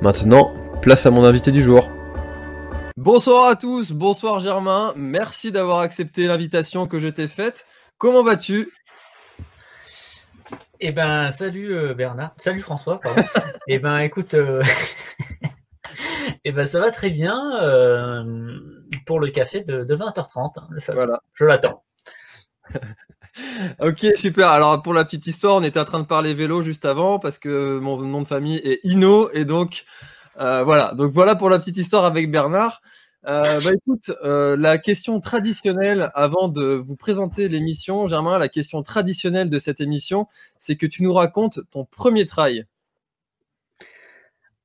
Maintenant, place à mon invité du jour. Bonsoir à tous, bonsoir Germain, merci d'avoir accepté l'invitation que je t'ai faite. Comment vas-tu? Eh ben, salut euh, Bernard, salut François, pardon. eh ben, écoute, euh... eh ben, ça va très bien euh, pour le café de, de 20h30, hein, le fameux. Voilà. Je l'attends. ok, super. Alors pour la petite histoire, on était en train de parler vélo juste avant parce que mon nom de famille est Ino et donc euh, voilà. Donc voilà pour la petite histoire avec Bernard. Euh, bah écoute, euh, la question traditionnelle avant de vous présenter l'émission, Germain, la question traditionnelle de cette émission, c'est que tu nous racontes ton premier trail.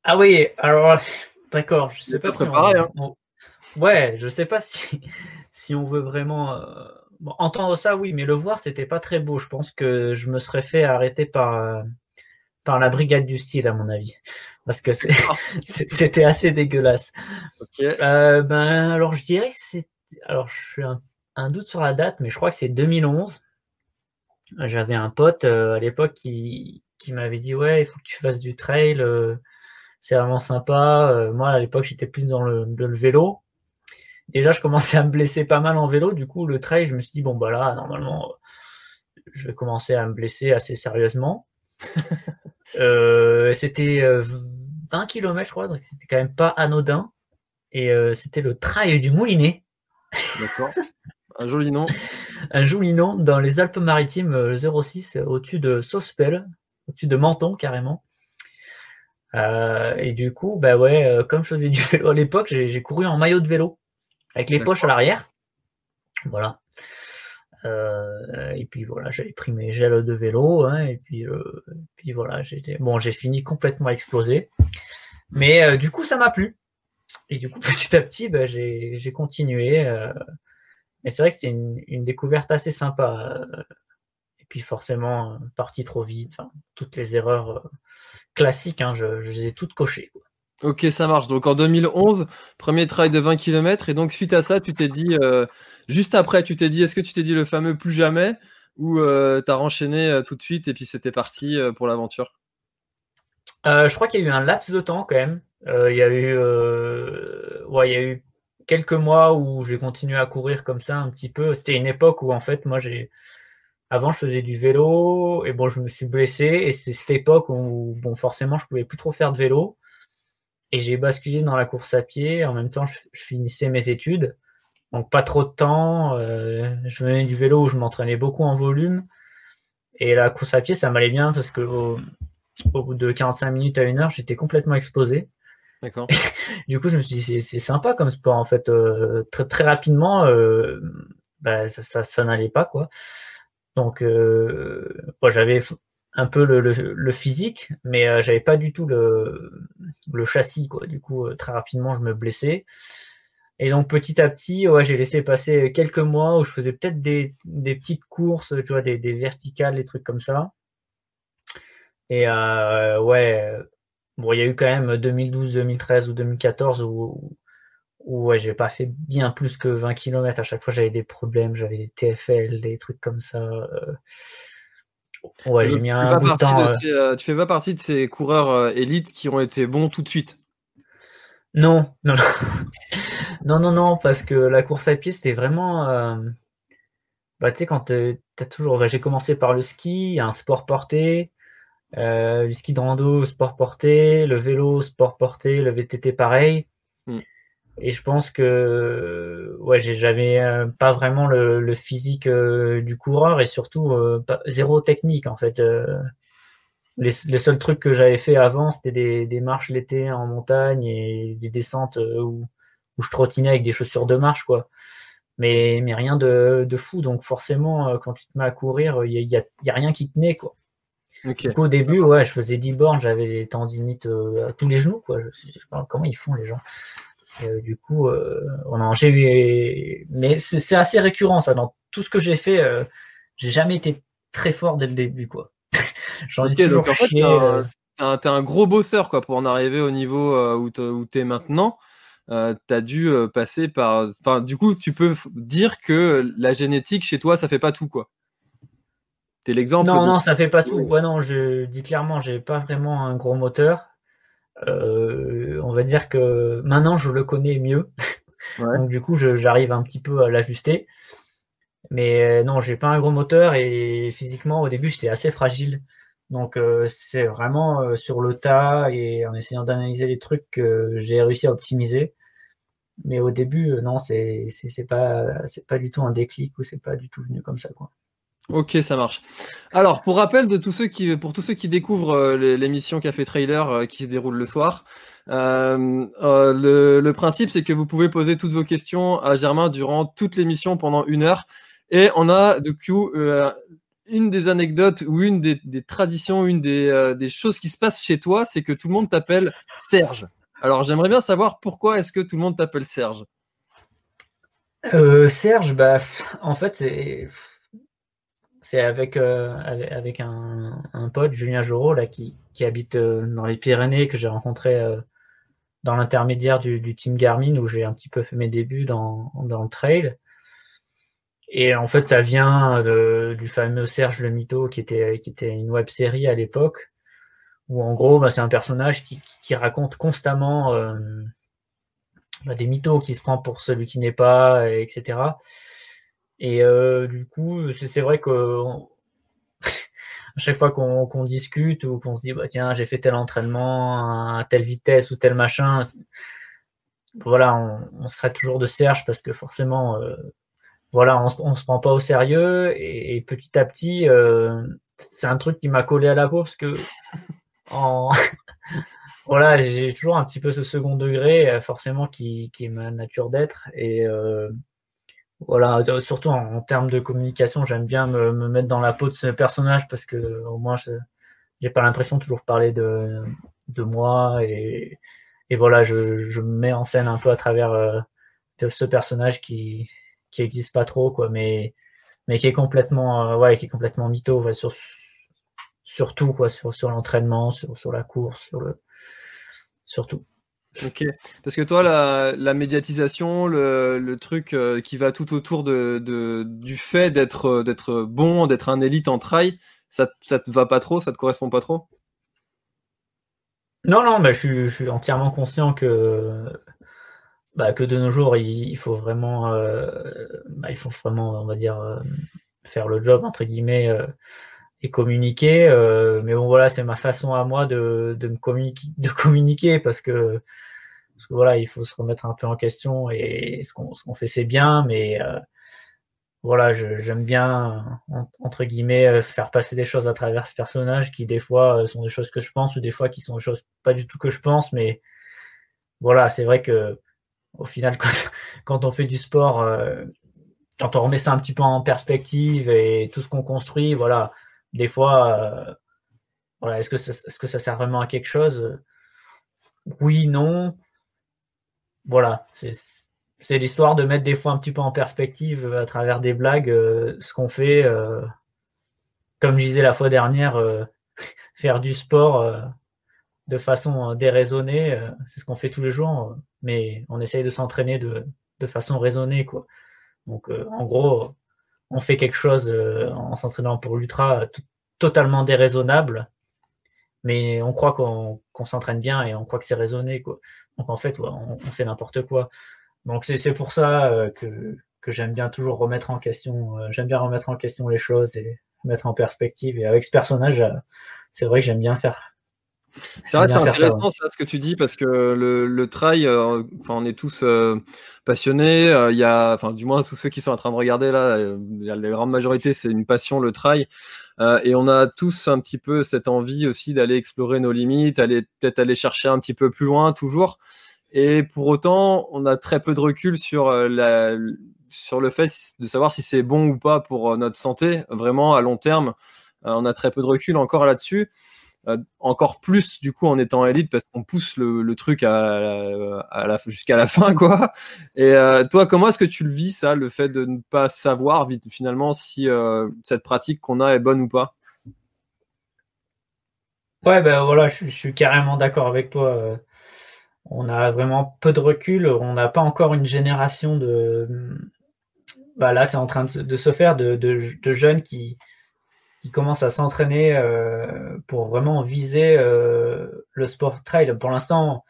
Ah oui, alors d'accord, je sais pas si on- hein. Ouais, je sais pas si si on veut vraiment bon, entendre ça, oui, mais le voir, c'était pas très beau. Je pense que je me serais fait arrêter par euh, par la brigade du style, à mon avis, parce que c'était assez dégueulasse. Ok. Euh, ben alors je dirais que c'est alors je suis un, un doute sur la date, mais je crois que c'est 2011. J'avais un pote euh, à l'époque qui qui m'avait dit ouais, il faut que tu fasses du trail, euh, c'est vraiment sympa. Euh, moi à l'époque j'étais plus dans le, dans le vélo. Déjà je commençais à me blesser pas mal en vélo, du coup le trail je me suis dit bon bah là normalement euh, je vais commencer à me blesser assez sérieusement. Euh, c'était euh, 20 km je crois, donc c'était quand même pas anodin. Et euh, c'était le trail du Moulinet, D'accord. Un joli nom. un joli nom dans les Alpes-Maritimes euh, 06, euh, au-dessus de Sospel, au-dessus de Menton carrément. Euh, et du coup, bah ouais, euh, comme je faisais du vélo à l'époque, j'ai couru en maillot de vélo, avec les poches à l'arrière. Voilà. Euh, et puis voilà, j'avais pris mes gels de vélo, hein, et puis, euh, puis voilà, j'étais bon, j'ai fini complètement explosé. Mais euh, du coup, ça m'a plu. Et du coup, petit à petit, bah, j'ai j'ai continué. euh, mais c'est vrai que c'était une, une découverte assez sympa. euh, et puis forcément, euh, parti trop vite, toutes les erreurs euh, classiques, hein, je, je les ai toutes cochées. quoi. Ok, ça marche. Donc en 2011, premier trail de 20 km. Et donc suite à ça, tu t'es dit, euh, juste après, tu t'es dit, est-ce que tu t'es dit le fameux plus jamais? Ou euh, t'as renchaîné euh, tout de suite et puis c'était parti pour l'aventure? Je crois qu'il y a eu un laps de temps quand même. Il y a eu, il y a eu quelques mois où j'ai continué à courir comme ça un petit peu. C'était une époque où en fait, moi, j'ai, avant, je faisais du vélo et bon, je me suis blessé et c'est cette époque où, bon, forcément, je pouvais plus trop faire de vélo et j'ai basculé dans la course à pied. En même temps, je, finissais mes études, donc pas trop de temps. Euh, je venais du vélo où je m'entraînais beaucoup en volume et la course à pied, ça m'allait bien parce que au, bout de 45 minutes à une heure, j'étais complètement explosé. D'accord. du coup, je me suis dit, c'est sympa comme sport en fait. Euh, très, très rapidement, euh, bah, ça, ça, ça n'allait pas quoi. Donc, j'avais un peu le, physique, mais euh, j'avais pas du tout le, châssis. Quoi. Du coup, euh, très rapidement, je me blessais. Et donc, petit à petit, ouais, j'ai laissé passer quelques mois où je faisais peut-être des, petites courses, tu vois, des, verticales, des trucs comme ça. Et ouais, bon, il y a eu quand même 2012, 2013 ou 2014 où, ouais, j'ai pas fait bien plus que 20 km. À chaque fois, j'avais des problèmes, j'avais des TFL, des trucs comme ça. Euh. Ouais, j'ai mis un bout de temps. Euh. Euh, tu fais pas partie de ces coureurs élites qui ont été bons tout de suite Non, non, non, non, non, parce que la course à pied, c'était vraiment. Bah, tu sais, quand as toujours. Bah, j'ai commencé par le ski, un sport porté. le ski de rando, sport porté, le vélo, sport porté, le VTT pareil. Et je pense que ouais, j'ai jamais euh, pas vraiment le, physique euh, du coureur et surtout euh, zéro technique en fait. Les, seuls trucs que j'avais fait avant, c'était des, des, marches l'été en montagne et des descentes où, où, je trottinais avec des chaussures de marche quoi. Mais, mais rien de, de fou. Donc forcément, quand tu te mets à courir, il y a, rien qui tenait quoi. Du coup, au début, ouais, je faisais 10 bornes, j'avais des tendinites à tous les genoux quoi. Je, je sais pas comment ils font les gens. Euh, du coup, euh, j'ai eu, mais c'est assez récurrent ça. Dans tout ce que j'ai fait, euh, j'ai jamais été très fort dès le début, quoi. J'en ai toujours donc. T'es un, gros bosseur, quoi, pour en arriver au niveau où tu es maintenant. Euh, tu as dû passer par. Enfin, du coup, tu peux dire que la génétique chez toi, ça fait pas tout, quoi. T'es l'exemple. Non, non, ça fait pas tout. Ouais, non, je dis clairement, j'ai pas vraiment un gros moteur. Euh, on va dire que maintenant je le connais mieux. Donc du coup, j'arrive un petit peu à l'ajuster. Mais euh, non, j'ai pas un gros moteur et physiquement au début j'étais assez fragile. Donc euh, c'est vraiment sur le tas et en essayant d'analyser les trucs que j'ai réussi à optimiser. Mais au début, non, c'est pas c'est pas du tout un déclic ou c'est pas du tout venu comme ça quoi. Ok, ça marche. Alors, pour rappel de tous ceux qui, pour tous ceux qui découvrent euh, l'émission Café Trailer euh, qui se déroule le soir, euh, le, principe c'est que vous pouvez poser toutes vos questions à Germain durant toute l'émission pendant une heure. Et on a du coup une des anecdotes ou une des, traditions, une des, des, choses qui se passent chez toi, c'est que tout le monde t'appelle Serge. Alors, j'aimerais bien savoir pourquoi est-ce que tout le monde t'appelle Serge? Serge, bah, en fait, c'est c'est avec, euh, avec, un, pote, Julien Jorot, là, qui, habite euh, dans les Pyrénées, que j'ai rencontré euh, dans l'intermédiaire du, team Garmin, où j'ai un petit peu fait mes débuts dans, le trail. Et en fait, ça vient du fameux Serge le Mytho, qui était, qui était une web série à l'époque, où en gros, bah, c'est un personnage qui, raconte constamment bah, des mythos qui se prend pour celui qui n'est pas, etc. Et euh, du coup, c'est vrai que à chaque fois qu'on discute ou qu'on se dit bah tiens j'ai fait tel entraînement à telle vitesse ou tel machin, voilà on, se traite toujours de Serge parce que forcément euh, voilà on, se prend pas au sérieux et, petit à petit euh, c'est un truc qui m'a collé à la peau parce que en voilà j'ai toujours un petit peu ce second degré forcément qui, qui est ma nature d'être et voilà, surtout en, termes de communication, j'aime bien me, mettre dans la peau de ce personnage parce que au moins je n'ai pas l'impression de toujours parler de, de moi et, et voilà, je, je, me mets en scène un peu à travers euh, ce personnage qui qui existe pas trop quoi, mais mais qui est complètement euh, ouais, qui est complètement mytho ouais, sur sur tout quoi, sur sur l'entraînement, sur sur la course, sur le sur tout. Ok, parce que toi, la, médiatisation, le, truc euh, qui va tout autour du fait d'être d'être bon, d'être un élite en trail, ça, ça te va pas trop, ça te correspond pas trop? Non, non, bah, je, suis, entièrement conscient que, bah, que de nos jours, il, faut vraiment, euh, bah, il faut vraiment, on va dire, euh, faire le job entre guillemets et communiquer. mais bon, voilà, c'est ma façon à moi de, de me communiquer, de communiquer parce que parce que voilà, il faut se remettre un peu en question et ce qu'on fait c'est bien, mais euh, voilà, j'aime bien entre guillemets euh, faire passer des choses à travers ce personnage qui des fois euh, sont des choses que je pense ou des fois qui sont des choses pas du tout que je pense, mais voilà, c'est vrai que au final quand, on fait du sport, quand on remet ça un petit peu en perspective et tout ce qu'on construit, voilà, des fois, voilà, est-ce que est-ce que ça sert vraiment à quelque chose? Oui, non voilà, c'est l'histoire de mettre des fois un petit peu en perspective euh, à travers des blagues euh, ce qu'on fait. Euh, comme je disais la fois dernière, faire du sport de façon déraisonnée, c'est ce qu'on fait tous les jours, mais on essaye de s'entraîner de, façon raisonnée. Quoi. Donc en gros, on fait quelque chose en s'entraînant pour l'ultra totalement déraisonnable, mais on croit qu'on s'entraîne bien et on croit que c'est raisonné. Quoi. Donc en fait, on, fait n'importe quoi. Donc c'est pour ça euh, que, j'aime bien toujours remettre en question, euh, j'aime bien remettre en question les choses et mettre en perspective. Et avec ce personnage, euh, c'est vrai que j'aime bien faire. C'est vrai, c'est intéressant ça, ce que tu dis parce que le, le trail, enfin, on est tous passionnés. Il y a, enfin, du moins tous ceux qui sont en train de regarder là, la grande majorité, c'est une passion le trail. et on a tous un petit peu cette envie aussi d'aller explorer nos limites, aller peut-être aller chercher un petit peu plus loin toujours. Et pour autant, on a très peu de recul sur, euh, la, sur le fait de savoir si c'est bon ou pas pour euh, notre santé, vraiment à long terme. Euh, on a très peu de recul encore là-dessus. Encore plus du coup en étant élite parce qu'on pousse le, truc jusqu'à la fin quoi. Et toi, comment est-ce que tu le vis ça, le fait de ne pas savoir finalement si cette pratique qu'on a est bonne ou pas? Ouais, ben voilà, je, je suis carrément d'accord avec toi on a vraiment peu de recul. On n'a pas encore une génération de. Bah là, c'est en train de, se faire de, jeunes qui, qui commencent à s'entraîner euh, pour vraiment viser euh, le sport trail. Pour l'instant,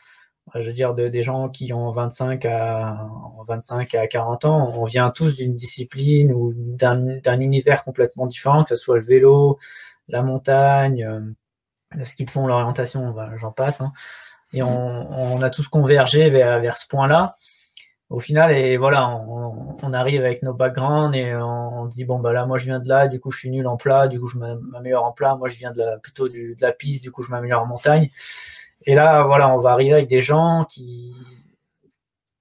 je veux dire, des gens qui ont 25 à, 25 à 40 ans, on vient tous d'une discipline ou d'un univers complètement différent, que ce soit le vélo, la montagne, euh, le ski de fond, l'orientation, j'en passe. Hein et on, a tous convergé vers, vers ce point-là. Au final, et voilà, on, arrive avec nos backgrounds et on, dit bon bah là, moi je viens de là, du coup je suis nul en plat, du coup je m'améliore en plat. Moi je viens de plutôt de la piste, du coup je m'améliore en montagne. Et là, voilà, on va arriver avec des gens qui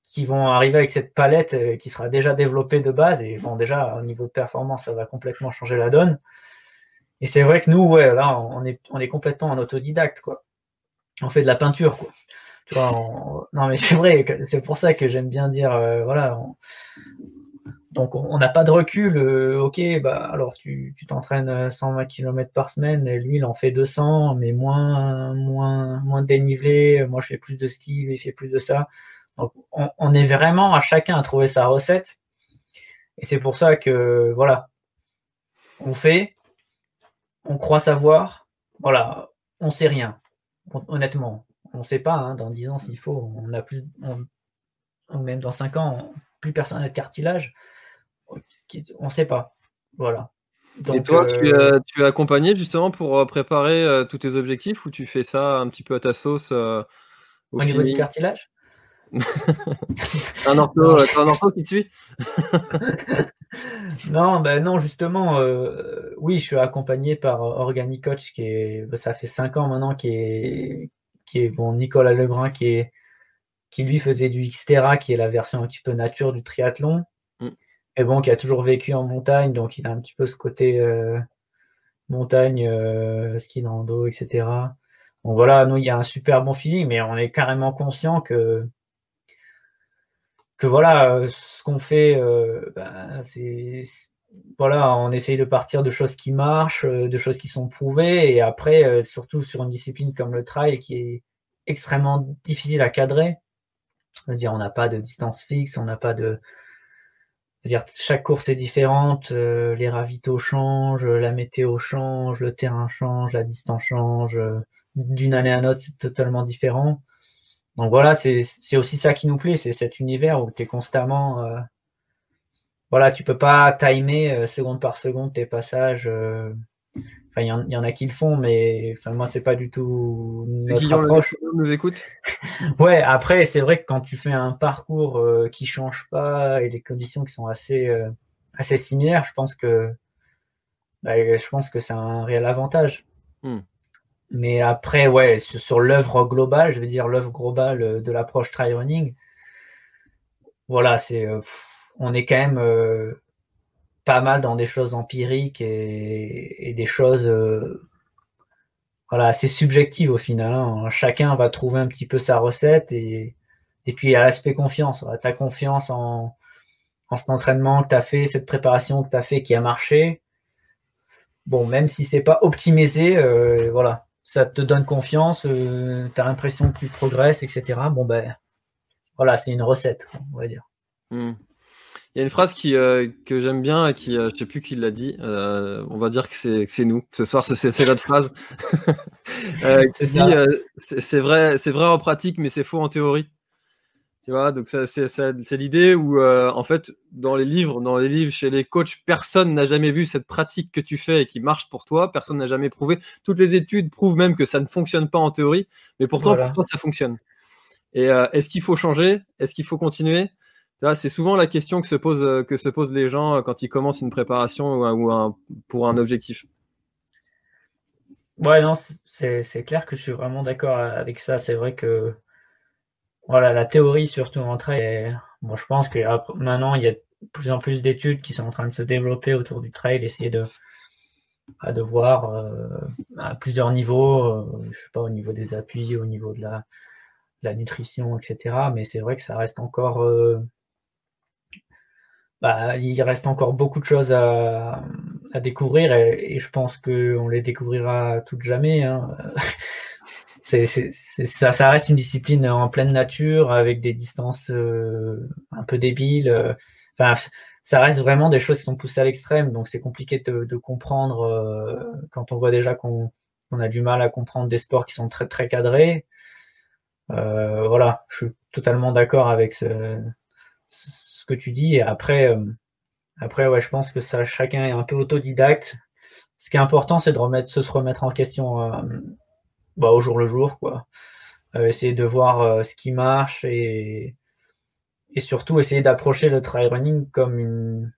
qui vont arriver avec cette palette euh, qui sera déjà développée de base. Et bon, déjà au niveau de performance, ça va complètement changer la donne. Et c'est vrai que nous, ouais, là, on est, on est complètement en autodidacte, quoi on fait de la peinture, quoi. Non mais c'est vrai, c'est pour ça que j'aime bien dire, euh, voilà. Donc on n'a pas de recul. Euh, ok, bah alors tu t'entraînes 120 km par semaine, et lui il en fait 200, mais moins moins moins dénivelé. Moi je fais plus de ski, il fait plus de ça. Donc on, on est vraiment à chacun à trouver sa recette. Et c'est pour ça que voilà, on fait, on croit savoir, voilà, on sait rien honnêtement, on ne sait pas, hein, dans 10 ans s'il faut, on a plus, même dans 5 ans, plus personne n'a de cartilage, on ne sait pas. Voilà. Et toi, euh, tu, es, accompagné justement pour euh, préparer euh, tous tes objectifs ou tu fais ça un petit peu à ta sauce au, niveau du cartilage? Un ortho, un ortho qui te suit? Non, ben non, justement, oui, je suis accompagné par Organicoach, qui est, ça fait cinq ans maintenant, qui est, qui est bon, Nicolas Lebrun, qui est, qui lui faisait du Xterra, qui est la version un petit peu nature du triathlon, mm. et bon, qui a toujours vécu en montagne, donc il a un petit peu ce côté euh, montagne, euh, ski de rando, etc. Bon, voilà, nous, il y a un super bon feeling, mais on est carrément conscient que que voilà, euh, ce qu'on fait, euh, ben, c'est voilà, on essaye de partir de choses qui marchent, euh, de choses qui sont prouvées, et après, surtout sur une discipline comme le trail qui est extrêmement difficile à cadrer. C'est-à-dire, on n'a pas de distance fixe, on n'a pas de. dire chaque course est différente, euh, les ravitaux changent, la météo change, le terrain change, la distance change. D'une année à l'autre, c'est totalement différent. Donc voilà, c'est aussi ça qui nous plaît, c'est cet univers où tu es constamment. Euh, voilà, tu peux pas timer euh, seconde par seconde tes passages. Enfin, il y, en a qui le font, mais enfin, moi, c'est pas du tout notre approche. nous écoute? ouais, après, c'est vrai que quand tu fais un parcours euh, qui change pas et des conditions qui sont assez, euh, assez similaires, je pense que bah, je pense que c'est un réel avantage. Hmm. Mais après, ouais, sur, l'œuvre globale, je veux dire l'œuvre globale euh, de l'approche try running, voilà, c'est on est quand même pas mal dans des choses empiriques et, des choses euh, voilà, assez subjectives au final. Hein. Chacun va trouver un petit peu sa recette et, puis il y a l'aspect confiance. Ta confiance en, en cet entraînement que tu as fait, cette préparation que tu as fait qui a marché. Bon, même si c'est pas optimisé, euh, voilà, ça te donne confiance, euh, tu as l'impression que tu progresses, etc. Bon, ben voilà, c'est une recette, on va dire. Hmm. Il y a une phrase qui, euh, que j'aime bien et qui, euh, je sais plus qui l'a dit. Euh, on va dire que c'est nous. Ce soir, c'est notre phrase. c'est vrai, c'est vrai en pratique, mais c'est faux en théorie. Tu vois, donc c'est l'idée où, en fait, dans les livres, dans les livres chez les coachs, personne n'a jamais vu cette pratique que tu fais et qui marche pour toi. Personne n'a jamais prouvé. Toutes les études prouvent même que ça ne fonctionne pas en théorie, mais pourtant, pour toi, ça fonctionne. Et est-ce qu'il faut changer? Est-ce qu'il faut continuer? C'est souvent la question que se, pose, euh, posent les gens euh, quand ils commencent une préparation ou, pour un objectif. Ouais, non, c'est clair que je suis vraiment d'accord avec ça. C'est vrai que voilà, la théorie, surtout en trail, moi je pense que maintenant il y a de plus en plus d'études qui sont en train de se développer autour du trail, essayer de, de voir euh, à plusieurs niveaux, je sais pas, au niveau des appuis, au niveau de la nutrition, etc. Mais c'est vrai que ça reste encore bah, il reste encore beaucoup de choses à, découvrir et, je pense qu'on les découvrira toutes jamais. Hein. ça, ça, reste une discipline en pleine nature avec des distances euh, un peu débiles. Enfin, ça reste vraiment des choses qui sont poussées à l'extrême, donc c'est compliqué de, comprendre euh, quand on voit déjà qu'on a du mal à comprendre des sports qui sont très très cadrés. Euh, voilà, je suis totalement d'accord avec ce, que tu dis. Et après, euh, après ouais, je pense que ça, chacun est un peu autodidacte. Ce qui est important, c'est de remettre, se remettre en question euh, bah, au jour le jour, quoi. Euh, essayer de voir ce qui marche et, et surtout essayer d'approcher le trail running comme une,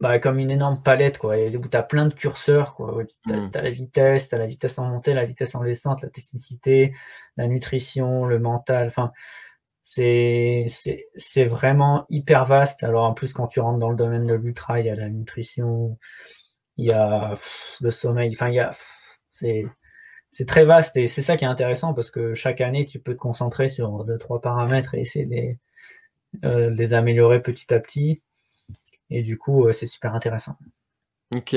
bah, comme une énorme palette, quoi, où tu as plein de curseurs, quoi. Tu as, mm. la vitesse, tu as la vitesse en montée, la vitesse en descente, la technicité, la nutrition, le mental, enfin, c'est vraiment hyper vaste. Alors en plus, quand tu rentres dans le domaine de l'ultra, il y a la nutrition, il y a le sommeil, enfin, il y a. C'est très vaste et c'est ça qui est intéressant parce que chaque année, tu peux te concentrer sur deux, trois paramètres et essayer de les, euh, améliorer petit à petit. Et du coup, euh, c'est super intéressant. Ok.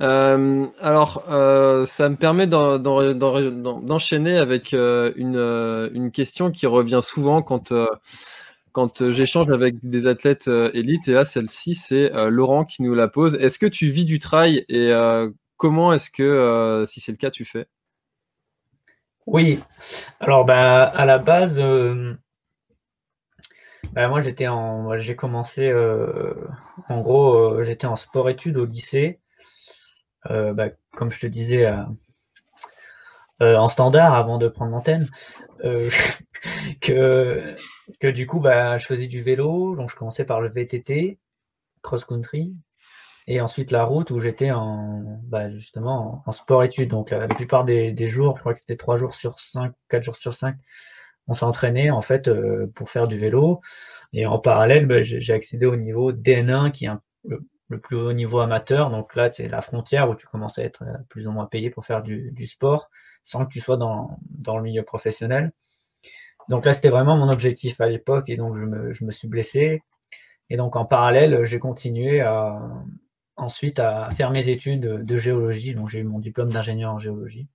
Euh, alors, euh, ça me permet d'enchaîner avec euh, une, question qui revient souvent quand, j'échange avec des athlètes élites. Et là, celle-ci, c'est Laurent qui nous la pose. Est-ce que tu vis du trail et comment est-ce que, si c'est le cas, tu fais? Oui. Alors, bah, à la base, bah, moi, j'étais en, j'ai commencé, en gros, j'étais en sport-études au lycée. Euh, bah, comme je te disais, euh, euh, en standard avant de prendre l'antenne, que, que du coup, bah, je faisais du vélo, donc je commençais par le VTT, cross-country, et ensuite la route où j'étais en bah, justement en, sport-études. Donc la, plupart des, jours, je crois que c'était trois jours sur cinq, quatre jours sur cinq, on s'entraînait en fait pour faire du vélo. Et en parallèle, bah, j'ai accédé au niveau DN1 qui est le plus haut niveau amateur. Donc là, c'est la frontière où tu commences à être euh, plus ou moins payé pour faire du, sport sans que tu sois dans, le milieu professionnel. Donc là, c'était vraiment mon objectif à l'époque et donc je me, suis blessé. Et donc en parallèle, j'ai continué ensuite à faire mes études de géologie. Donc j'ai eu mon diplôme d'ingénieur en géologie.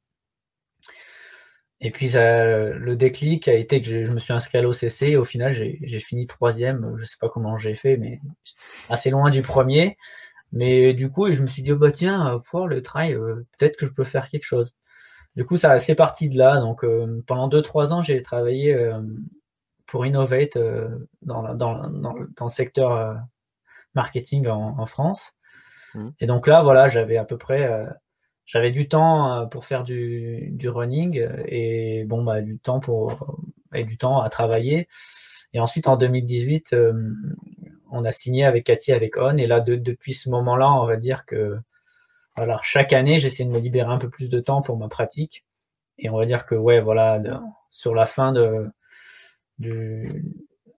Et puis le déclic a été que je, me suis inscrit à l'OCC et au final j'ai fini troisième. Je sais pas comment j'ai fait, mais assez loin du premier. Mais du coup, je me suis dit, oh bah tiens, pour le trail, peut-être que je peux faire quelque chose. Du coup, ça c'est parti de là. Donc pendant 2-3 ans, j'ai travaillé pour Innovate dans, dans, dans, le secteur marketing en, France. Mmh. Et donc là, voilà, j'avais à peu près j'avais du temps euh, pour faire du, du, running et bon bah du temps pour et du temps à travailler. Et ensuite en 2018, euh, on a signé avec Cathy avec On et là depuis ce moment-là, on va dire que alors chaque année, j'essaie de me libérer un peu plus de temps pour ma pratique et on va dire que ouais voilà sur la fin de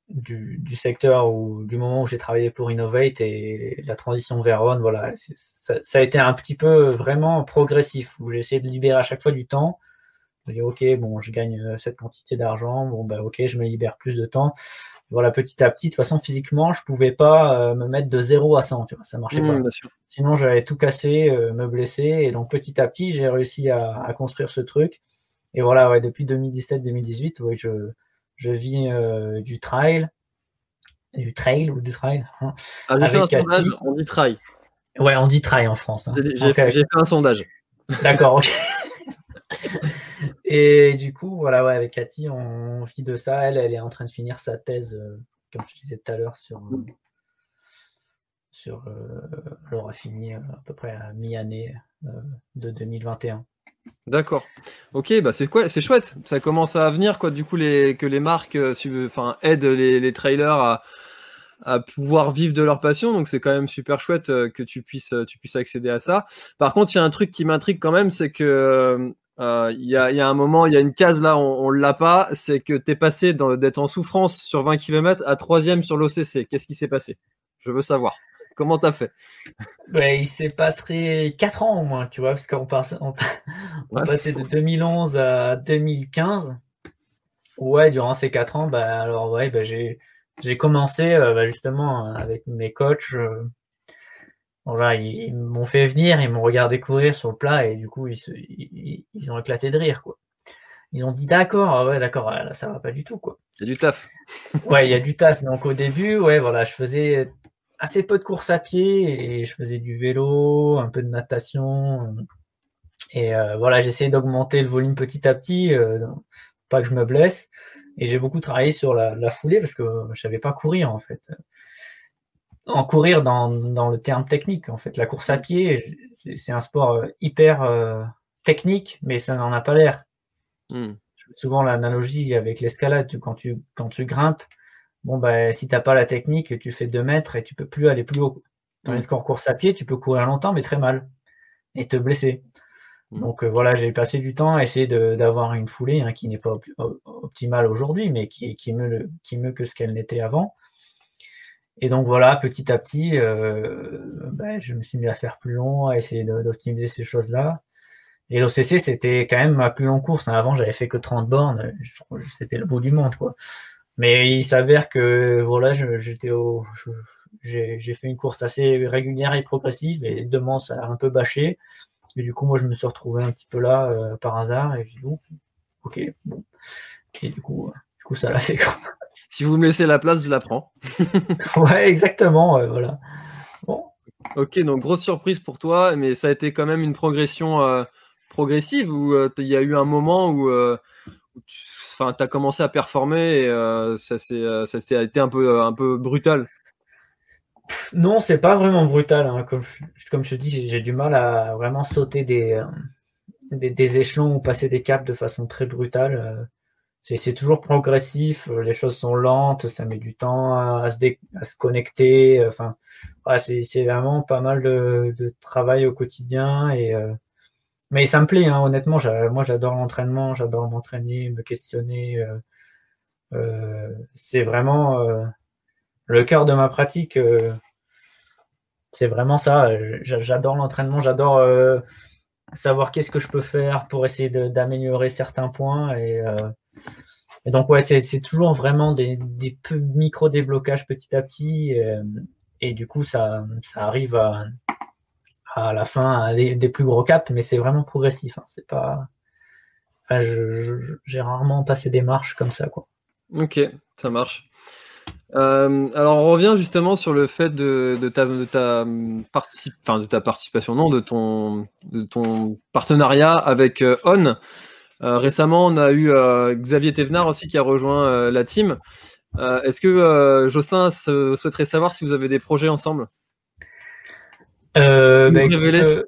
du, du, secteur ou du moment où j'ai travaillé pour Innovate et la transition vers On, voilà, ça, ça, a été un petit peu vraiment progressif où j'ai essayé de libérer à chaque fois du temps. Je dis ok, bon, je gagne euh, cette quantité d'argent, bon bah ok, je me libère plus de temps. Voilà, petit à petit, de toute façon, physiquement, je pouvais pas euh, me mettre de 0 à 100, tu vois, ça marchait mmh, pas. Sinon, j'allais tout casser, euh, me blesser, et donc petit à petit, j'ai réussi à, à, construire ce truc. Et voilà, ouais, depuis 2017-2018, ouais, je, je vis euh, du trail, du trail ou du trail. Hein, ah, un sondage, on dit trail. Ouais, on dit trail en France. Hein. J'ai fait, un sondage. D'accord, Et du coup, voilà, ouais, avec Cathy, on vit de ça. Elle, elle est en train de finir sa thèse, euh, comme je disais tout à l'heure, sur. sur euh, elle aura fini à peu près à mi-année de 2021. D'accord. Ok, bah c'est quoi C'est chouette. Ça commence à venir quoi. Du coup, que les marques, euh, aident les, trailers à, pouvoir vivre de leur passion. Donc c'est quand même super chouette euh, que tu puisses, euh, tu puisses accéder à ça. Par contre, il y a un truc qui m'intrigue quand même, c'est que il y, a, un moment, il y a une case là, on, ne l'a pas. C'est que tu es passé d'être en souffrance sur 20 km à troisième sur l'OCC. Qu'est-ce qui s'est passé? Je veux savoir. Comment t'as fait? Il s'est passé 4 ans au moins, tu vois, parce qu'on passe, on, passait de 2011 à 2015. Ouais, durant ces 4 ans, bah, alors ouais, bah, j'ai, j'ai commencé euh, bah, justement avec mes coachs. Euh, ils, m'ont fait venir, ils m'ont regardé courir sur le plat et du coup, ils, ils, ont éclaté de rire. Quoi. Ils ont dit d'accord, ah ouais, d'accord, là, ça va pas du tout. Quoi. Il y a du taf. ouais, il y a du taf. Donc au début, ouais, voilà, je faisais assez peu de course à pied et je faisais du vélo, un peu de natation. Et euh, voilà, j'essayais d'augmenter le volume petit à petit, euh, pas que je me blesse. Et j'ai beaucoup travaillé sur la, foulée parce que je savais pas courir en fait. En courir dans, dans, le terme technique, en fait. La course à pied, c'est un sport euh, hyper technique, mais ça n'en a pas l'air. Hmm. Souvent l'analogie avec l'escalade, quand tu, quand tu grimpes, bon, bah, si tu n'as pas la technique, tu fais 2 mètres et tu peux plus aller plus haut. Tandis qu'en course à pied, tu peux courir longtemps, mais très mal et te blesser. Mm. Donc euh, voilà, j'ai passé du temps à essayer d'avoir une foulée hein, qui n'est pas optimale aujourd'hui, mais qui, est mieux, que ce qu'elle n'était avant. Et donc voilà, petit à petit, euh, bah, je me suis mis à faire plus long, à essayer d'optimiser ces choses-là. Et l'OCC, c'était quand même ma plus longue course. Hein. Avant, j'avais fait que 30 bornes. C'était le bout du monde, quoi. Mais il s'avère que voilà, j'étais au, j'ai fait une course assez régulière et progressive et demain ça a un peu bâché. Et du coup, moi, je me suis retrouvé un petit peu là euh, par hasard et je dit, ok, bon. Et du coup, euh, du coup, ça l'a fait. Quoi. Si vous me laissez la place, je la prends. ouais, exactement, voilà. Bon. Ok, donc grosse surprise pour toi, mais ça a été quand même une progression euh, progressive où il y a eu un moment où, où tu as commencé à performer et ça s'est euh, été un peu, un peu brutal? Non, c'est pas vraiment brutal. Hein. Comme, je, te dis, j'ai du mal à vraiment sauter des, euh, des, échelons ou passer des caps de façon très brutale. C'est toujours progressif, les choses sont lentes, ça met du temps à, se, à se, connecter. Enfin, c'est vraiment pas mal de, travail au quotidien et mais ça me plaît, hein, honnêtement. Moi, j'adore l'entraînement, j'adore m'entraîner, me questionner. Euh, euh, c'est vraiment euh, le cœur de ma pratique. c'est vraiment ça. J'adore l'entraînement, j'adore savoir qu'est-ce que je peux faire pour essayer d'améliorer certains points. Et, donc, ouais, c'est toujours vraiment des, micro-déblocages petit à petit. Et, du coup, ça, arrive à à la fin des, plus gros caps, mais c'est vraiment progressif. Hein. C'est pas j'ai rarement passé des marches comme ça. Quoi. Ok, ça marche. Euh, alors on revient justement sur le fait de, ta, de, ta, de ta participation, non, de ton, de ton partenariat avec euh, On. Euh, récemment, on a eu Xavier Thévenard aussi qui a rejoint la team. Est-ce que Jocelyn souhaiterait savoir si vous avez des projets ensemble? Bah, écoute,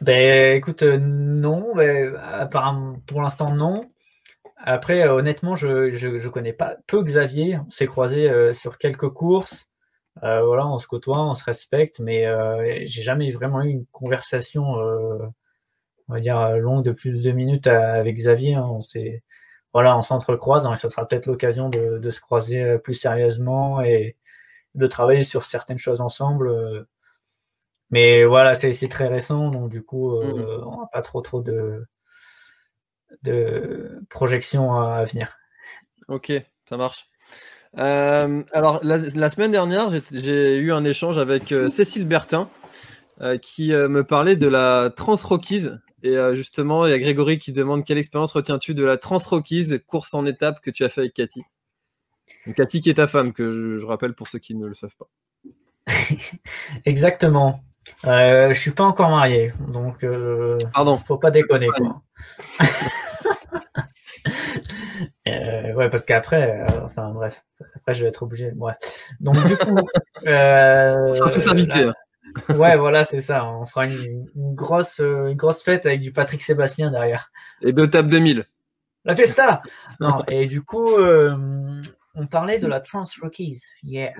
ben, écoute, non, ben, apparemment, pour l'instant non. Après, euh, honnêtement, je, je, connais pas peu Xavier. On s'est croisé euh, sur quelques courses. Euh, voilà, on se côtoie, on se respecte, mais j'ai jamais vraiment eu une conversation, on va dire longue de plus de deux minutes avec Xavier. Hein. On s'est, voilà, on s'entrecroise. Hein, et ça sera peut-être l'occasion de, de, se croiser plus sérieusement et de travailler sur certaines choses ensemble. Mais voilà, c'est très récent, donc du coup, mmh on n'a pas trop trop de de projection à venir. Ok, ça marche. Euh, alors, la, semaine dernière, j'ai eu un échange avec euh, Cécile Bertin euh, qui me parlait de la Trans Rockies. Et justement, il y a Grégory qui demande quelle expérience retiens-tu de la Trans Rockies, course en étape que tu as fait avec Cathy? Cathy qui est ta femme, que je, rappelle pour ceux qui ne le savent pas. Exactement. Euh, je suis pas encore marié, donc Pardon. faut pas déconner. Quoi. Euh, ouais, parce qu'après, euh, enfin bref, après je vais être obligé. Ouais. Donc du coup, euh, on tous hein. ouais, voilà, c'est ça. On fera une, grosse, une grosse fête avec du Patrick Sébastien derrière. Et deux tables 2000. La festa. non. Et du coup, on parlait de la Trans Rookies. Yeah.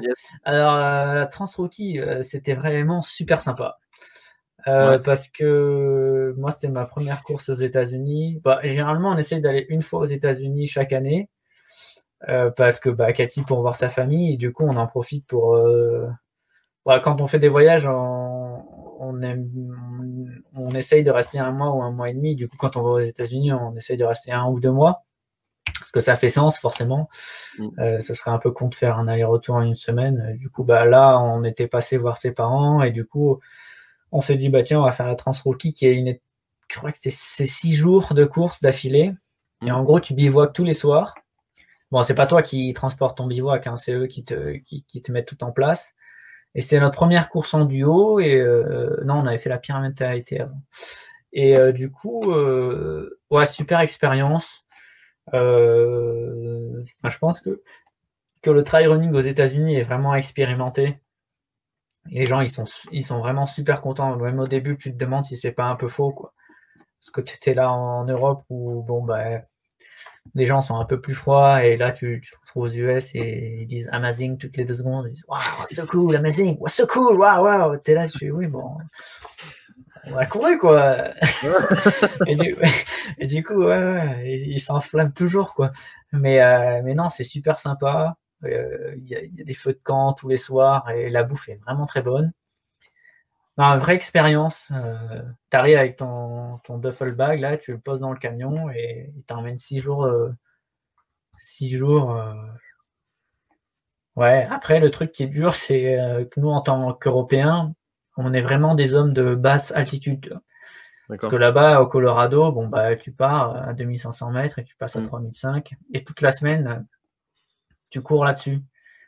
Alors la Trans Rookie, c'était vraiment super sympa. Euh, parce que moi, c'était ma première course aux États-Unis. Bah, généralement, on essaye d'aller une fois aux États-Unis chaque année. Euh, parce que bah, Cathy pour voir sa famille, et du coup, on en profite pour. Euh... Bah, quand on fait des voyages, on, on, aime, on, essaye de rester un mois ou un mois et demi. Du coup, quand on va aux États-Unis, on essaye de rester un ou deux mois. Parce que ça fait sens, forcément. Mm. Euh, ça serait un peu con de faire un aller-retour en une semaine. Du coup, bah, là, on était passé voir ses parents, et du coup on s'est dit, bah tiens, on va faire la Transrookie qui est une. Je crois que c'est six jours de course d'affilée. Et en gros, tu bivouacs tous les soirs. Bon, c'est pas toi qui transporte ton bivouac, hein, c'est eux qui te, qui, te mettent tout en place. Et c'est notre première course en duo. Et euh, non, on avait fait la pyramide avant. Et euh, du coup, ouais, super expérience. Je pense que, que le trail running aux États-Unis est vraiment expérimenté les gens, ils sont, ils sont vraiment super contents. Même au début, tu te demandes si c'est pas un peu faux, quoi. Parce que tu étais là en Europe où, bon, bah, les gens sont un peu plus froids et là, tu, tu te retrouves aux US et ils disent amazing toutes les deux secondes. Ils disent, wow, so cool, amazing, wow, so cool, wow, wow. T'es là, tu fais, oui, bon, on a couru, quoi. et, du, et, du, coup, ouais, ils s'enflamment toujours, quoi. Mais, euh, mais non, c'est super sympa. Euh, il y, a des feux de camp tous les soirs et la bouffe est vraiment très bonne. une vraie expérience. Euh, tu arrives avec ton, ton, duffel bag, là, tu le poses dans le camion et il t'emmène six jours. Euh, six jours. Ouais, après, le truc qui est dur, c'est que nous, en tant qu'Européens, on est vraiment des hommes de basse altitude. Parce que là-bas, au Colorado, bon, bah, tu pars à 2500 mètres et tu passes à 3005. Mm. Et toute la semaine, tu cours là-dessus.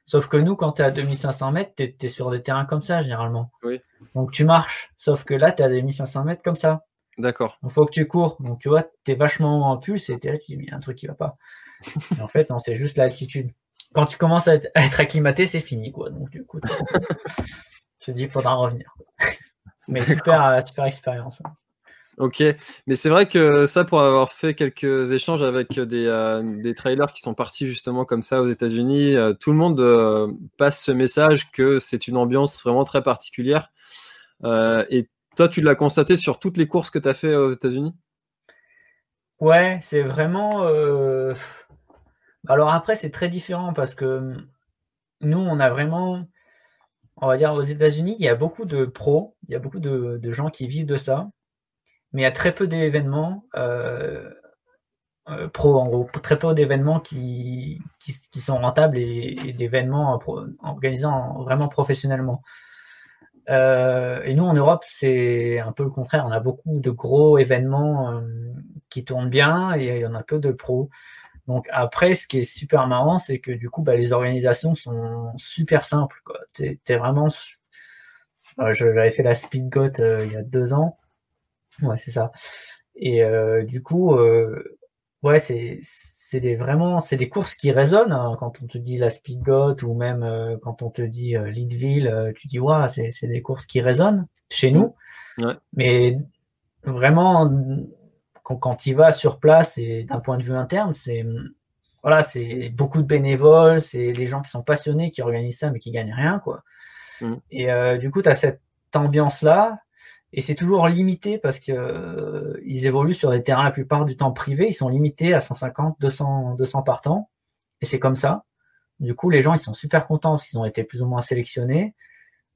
Sauf que nous, quand tu es à 2500 mètres, tu es, sur des terrains comme ça, généralement. Oui. Donc tu marches. Sauf que là, tu es à 2500 mètres comme ça. D'accord. Il faut que tu cours. Donc tu vois, tu es vachement en pulse et tu là, tu dis, il y a un truc qui va pas. en fait, non, c'est juste l'altitude. Quand tu commences à être, acclimaté, c'est fini. quoi. Donc du coup, tu te dis, il faudra revenir. Mais super, super expérience. Ok, mais c'est vrai que ça, pour avoir fait quelques échanges avec des, euh, des trailers qui sont partis justement comme ça aux États-Unis, euh, tout le monde euh, passe ce message que c'est une ambiance vraiment très particulière. et toi, tu l'as constaté sur toutes les courses que tu as fait aux États-Unis? Ouais, c'est vraiment. Alors après, c'est très différent parce que nous, on a vraiment. On va dire aux États-Unis, il y a beaucoup de pros, il y a beaucoup de, gens qui vivent de ça mais il y a très peu d'événements euh, euh, pro, en gros, très peu d'événements qui, sont rentables et, d'événements organisés vraiment professionnellement. Euh, et nous, en Europe, c'est un peu le contraire. On a beaucoup de gros événements qui tournent bien et il y en a peu de pros. Donc après, ce qui est super marrant, c'est que du coup, bah, les organisations sont super simples. Tu es, vraiment... Euh, j'avais fait la Speed Goat il y a deux ans. Ouais, c'est ça. Et du coup, ouais, c'est c'est des vraiment c'est des courses qui résonnent hein. quand on te dit la Speedgot ou même euh, quand on te dit euh, Leadville, euh, tu dis ouais c'est des courses qui résonnent chez nous. Mais vraiment quand, quand tu vas sur place et d'un point de vue interne, c'est voilà, c'est beaucoup de bénévoles, c'est des gens qui sont passionnés qui organisent ça mais qui gagnent rien quoi. Mm. Et du coup, tu as cette ambiance là et c'est toujours limité parce qu'ils euh, évoluent sur des terrains la plupart du temps privés. Ils sont limités à 150, 200, 200 par temps. Et c'est comme ça. Du coup, les gens, ils sont super contents parce qu'ils ont été plus ou moins sélectionnés.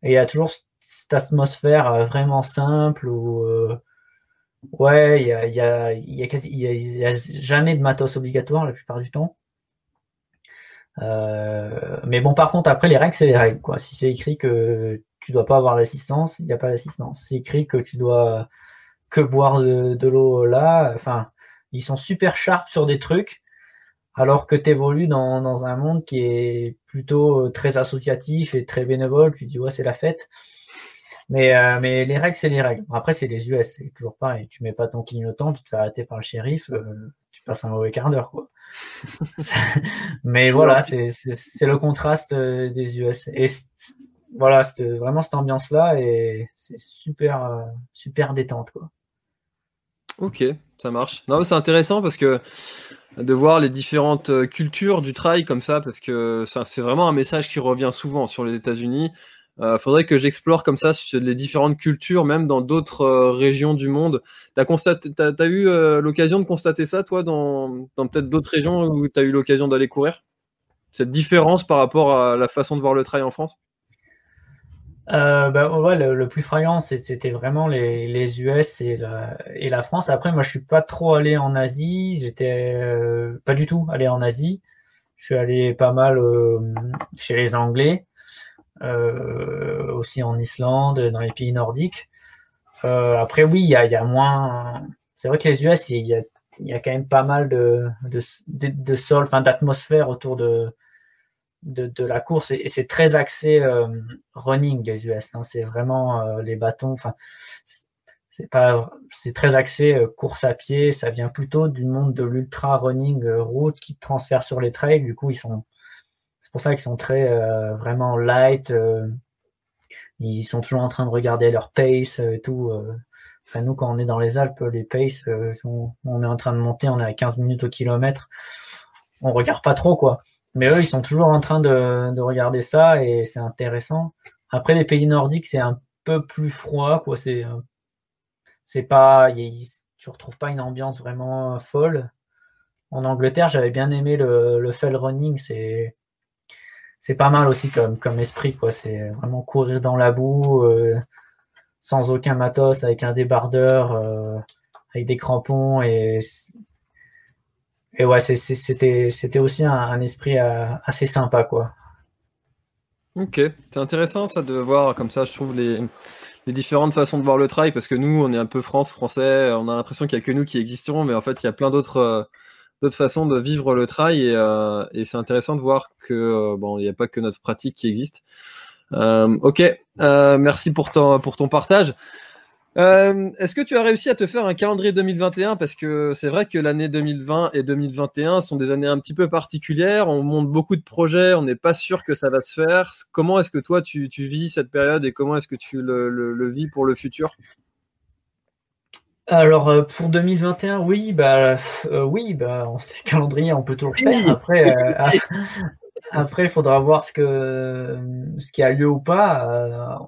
Et il y a toujours cette atmosphère euh, vraiment simple où, euh, ouais, il y a, y, a, jamais de matos obligatoire la plupart du temps. Euh, mais bon, par contre, après, les règles, c'est les règles. Quoi. Si c'est écrit que tu dois pas avoir l'assistance, il n'y a pas d'assistance. C'est écrit que tu dois que boire de, l'eau là. Enfin, ils sont super sharp sur des trucs, alors que tu évolues dans, dans, un monde qui est plutôt euh, très associatif et très bénévole. Tu dis, ouais, c'est la fête. Mais, euh, mais les règles, c'est les règles. Après, c'est les US, c'est toujours pareil. Tu mets pas ton clignotant, tu te fais arrêter par le shérif, euh, tu passes un mauvais quart d'heure, quoi. mais voilà, c'est le contraste des US. Et voilà, c'était vraiment cette ambiance-là et c'est super, euh, super détente. Quoi. Ok, ça marche. Non, c'est intéressant parce que de voir les différentes euh, cultures du trail comme ça, parce que c'est vraiment un message qui revient souvent sur les États-Unis. Euh, faudrait que j'explore comme ça les différentes cultures, même dans d'autres régions du monde. Tu as, eu l'occasion de constater ça, toi, dans, peut-être d'autres régions où tu as eu l'occasion d'aller courir? Cette différence par rapport à la façon de voir le trail en France? Euh, bah, ouais, le, plus flagrant, c'était vraiment les, US et la, et la, France. Après, moi, je suis pas trop allé en Asie. J'étais euh, pas du tout allé en Asie. Je suis allé pas mal euh, chez les Anglais, euh, aussi en Islande, dans les pays nordiques. après, oui, il y a, moins. C'est vrai que les US, il y a, y a quand même pas mal de, de, de, sol, enfin d'atmosphère autour de, de, la course et, c'est très axé euh, running les US. Hein. c'est vraiment euh, les bâtons. Enfin, c'est très axé euh, course à pied. Ça vient plutôt du monde de l'ultra running route qui transfère sur les trails. Du coup, ils sont, c'est pour ça qu'ils sont très vraiment light. ils sont toujours en train de regarder leur pace et tout. Enfin, nous, quand on est dans les Alpes, les pace, on est en train de monter, on est à 15 minutes au kilomètre. On regarde pas trop, quoi. Mais eux, ils sont toujours en train de, regarder ça et c'est intéressant. Après, les pays nordiques, c'est un peu plus froid, quoi. C'est, euh, c'est pas, tu retrouves pas une ambiance vraiment folle. En Angleterre, j'avais bien aimé le, le fell running. C'est, c'est pas mal aussi comme, comme esprit, quoi. C'est vraiment courir dans la boue, euh, sans aucun matos, avec un débardeur, euh, avec des crampons et et ouais, c'était, aussi un, esprit euh, assez sympa, quoi. Ok, c'est intéressant ça de voir comme ça, je trouve les, différentes façons de voir le trail parce que nous, on est un peu France, français, on a l'impression qu'il n'y a que nous qui existons, mais en fait, il y a plein d'autres, d'autres façons de vivre le trail et, euh, c'est intéressant de voir que bon, il n'y a pas que notre pratique qui existe. ok, merci pour ton, pour ton partage. Euh, est-ce que tu as réussi à te faire un calendrier 2021 Parce que c'est vrai que l'année 2020 et 2021 sont des années un petit peu particulières. On monte beaucoup de projets, on n'est pas sûr que ça va se faire. Comment est-ce que toi tu, vis cette période et comment est-ce que tu le, vis pour le futur? Alors euh, pour 2021, oui, bah euh, oui, bah calendrier, on peut tout le faire. Après, après, il faudra voir ce que ce qui a lieu ou pas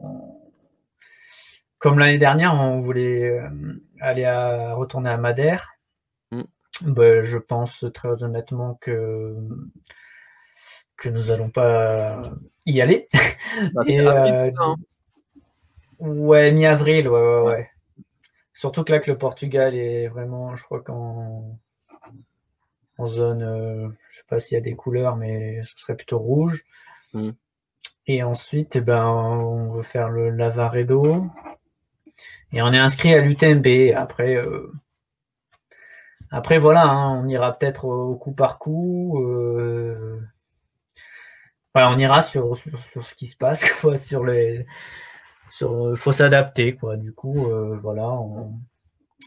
comme l'année dernière, on voulait euh, aller à, retourner à Madère. Mm. Ben, je pense très honnêtement que que nous allons pas y aller. Bah, euh, hein. ouais, mi-avril, ouais, ouais, Surtout que là, que le Portugal est vraiment, je crois qu'en en zone, euh, je sais pas s'il y a des couleurs, mais ce serait plutôt rouge. Mm. Et ensuite, eh ben, on veut faire le Lavaredo. Et on est inscrit à l'UTMB. Après, euh, après, voilà, hein, on ira peut-être au coup par coup. on ira sur, sur, ce qui se passe, quoi, sur les. Sur, faut s'adapter, quoi. Du coup, voilà, on,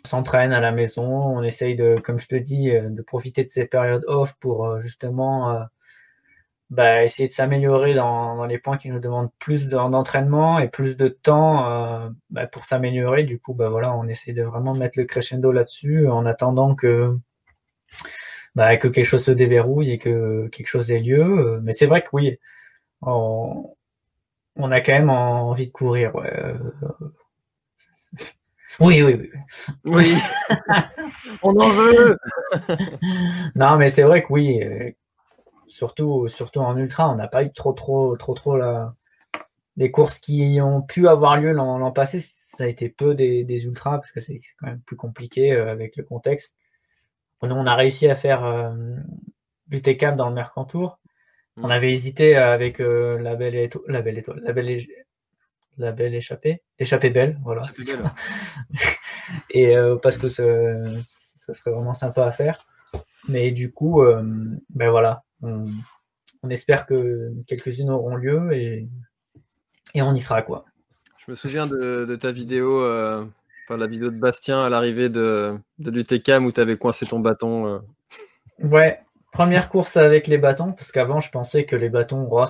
s'entraîne à la maison, on essaye de, comme je te dis, de profiter de ces périodes off pour justement bah, essayer de s'améliorer dans, les points qui nous demandent plus d'entraînement et plus de temps euh, bah, pour s'améliorer. Du coup, bah, voilà, on essaie de vraiment mettre le crescendo là-dessus en attendant que, bah, que quelque chose se déverrouille et que quelque chose ait lieu. Mais c'est vrai que oui, a quand même envie de courir. Oui, oui, oui. Oui. on en veut. non, mais c'est vrai que oui surtout, surtout en ultra, on n'a pas eu trop, trop, trop, trop la... les courses qui ont pu avoir lieu l'an passé. Ça a été peu des, des ultras parce que c'est quand même plus compliqué euh, avec le contexte. Nous, on a réussi à faire euh, l'UTCAP dans le Mercantour. On mm. avait hésité avec euh, la belle étoile, la belle étoile, la belle, la belle échappée, l'échappée belle, voilà. Et parce que ça, ça, serait vraiment sympa à faire. Mais du coup, ben voilà, on, espère que quelques-unes auront lieu et, et, on y sera quoi. Je me souviens de, ta vidéo, euh, enfin la vidéo de Bastien à l'arrivée de, de l'UTCAM où tu avais coincé ton bâton. Euh. Ouais, première course avec les bâtons, parce qu'avant je pensais que les bâtons, oh,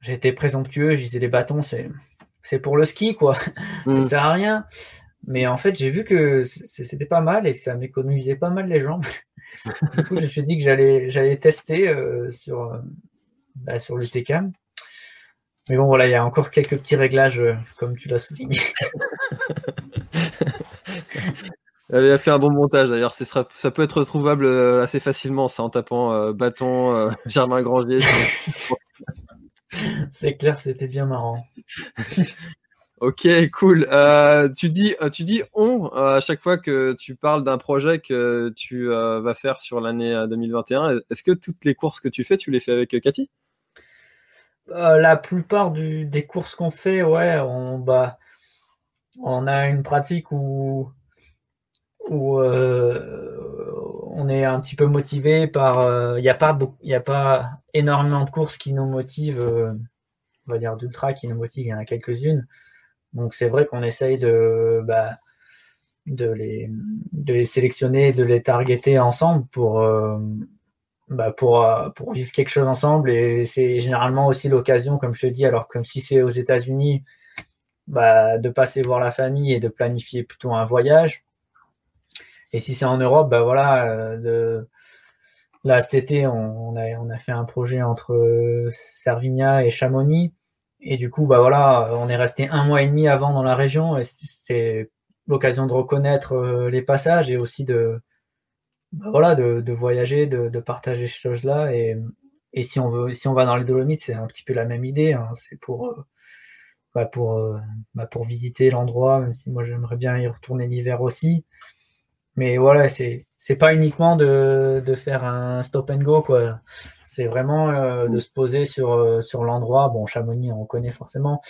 j'étais présomptueux, je disais les bâtons c'est pour le ski quoi, ça mm. sert à rien. Mais en fait j'ai vu que c'était pas mal et que ça m'économisait pas mal les jambes. du coup, je me suis dit que j'allais, j'allais tester euh, sur, euh, bah, sur l'UTCAM. Mais bon, voilà, il y a encore quelques petits réglages, euh, comme tu l'as souligné. Elle a fait un bon montage d'ailleurs. Ça peut être retrouvable assez facilement ça, en tapant bâton Germain Grandier. C'est clair, c'était bien marrant. Ok, cool. Euh, tu dis, euh, tu dis on euh, à chaque fois que tu parles d'un projet que tu vas faire sur l'année 2021. Est-ce que toutes les courses que tu fais, tu les fais avec Cathy? La plupart des courses qu'on fait, ouais, on, bah, on a une pratique où, où on est un petit peu motivé par. Il n'y a pas il a pas énormément de courses qui nous motivent. on va dire d'ultra qui nous motivent. Il y en a quelques-unes. Donc c'est vrai qu'on essaye de, bah, les, sélectionner, de les targeter ensemble pour, euh, bah, euh, pour vivre quelque chose ensemble. Et c'est généralement aussi l'occasion, comme je te dis, alors comme si c'est aux États-Unis, bah, de passer voir la famille et de planifier plutôt un voyage. Et si c'est en Europe, bah voilà, euh, là cet été, on, a, fait un projet entre Servigna et Chamonix. Et du coup, bah voilà, on est resté un mois et demi avant dans la région. Et c'est l'occasion de reconnaître euh, les passages et aussi de, bah voilà, de, voyager, de, partager ces choses-là. Et, si on veut, si on va dans les Dolomites, c'est un petit peu la même idée. Hein. C'est pour, euh, bah pour, euh, bah pour visiter l'endroit, même si moi j'aimerais bien y retourner l'hiver aussi. Mais voilà, c'est c'est pas uniquement de, de faire un stop and go quoi. C'est vraiment euh, de se poser sur, euh, sur l'endroit. Bon, Chamonix, on connaît forcément.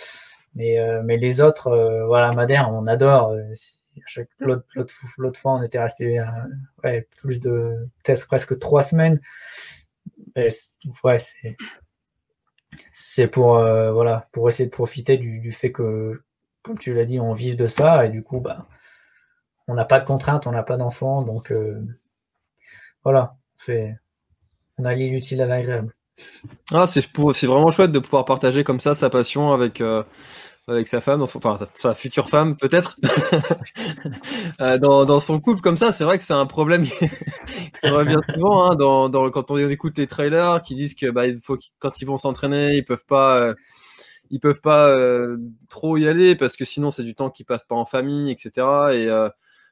Mais, euh, mais les autres, voilà, Madère, on adore. L'autre fois, on était resté plus de peut-être presque trois semaines. ouais, c'est pour voilà pour essayer de profiter du, du fait que, comme tu l'as dit, on vive de ça et du coup, bah, on n'a pas de contraintes, on n'a pas d'enfants, donc voilà, fait on allie l'utile à l'agréable. Ah, c'est vraiment chouette de pouvoir partager comme ça sa passion avec, euh, avec sa femme, enfin sa, future femme peut-être, euh, dans, son couple comme ça. C'est vrai que c'est un problème qui revient souvent hein, dans, quand on écoute les trailers qui disent que bah, quand ils vont s'entraîner, ils peuvent pas. Euh, ils peuvent pas trop y aller parce que sinon c'est du temps qui passe pas en famille, etc. Et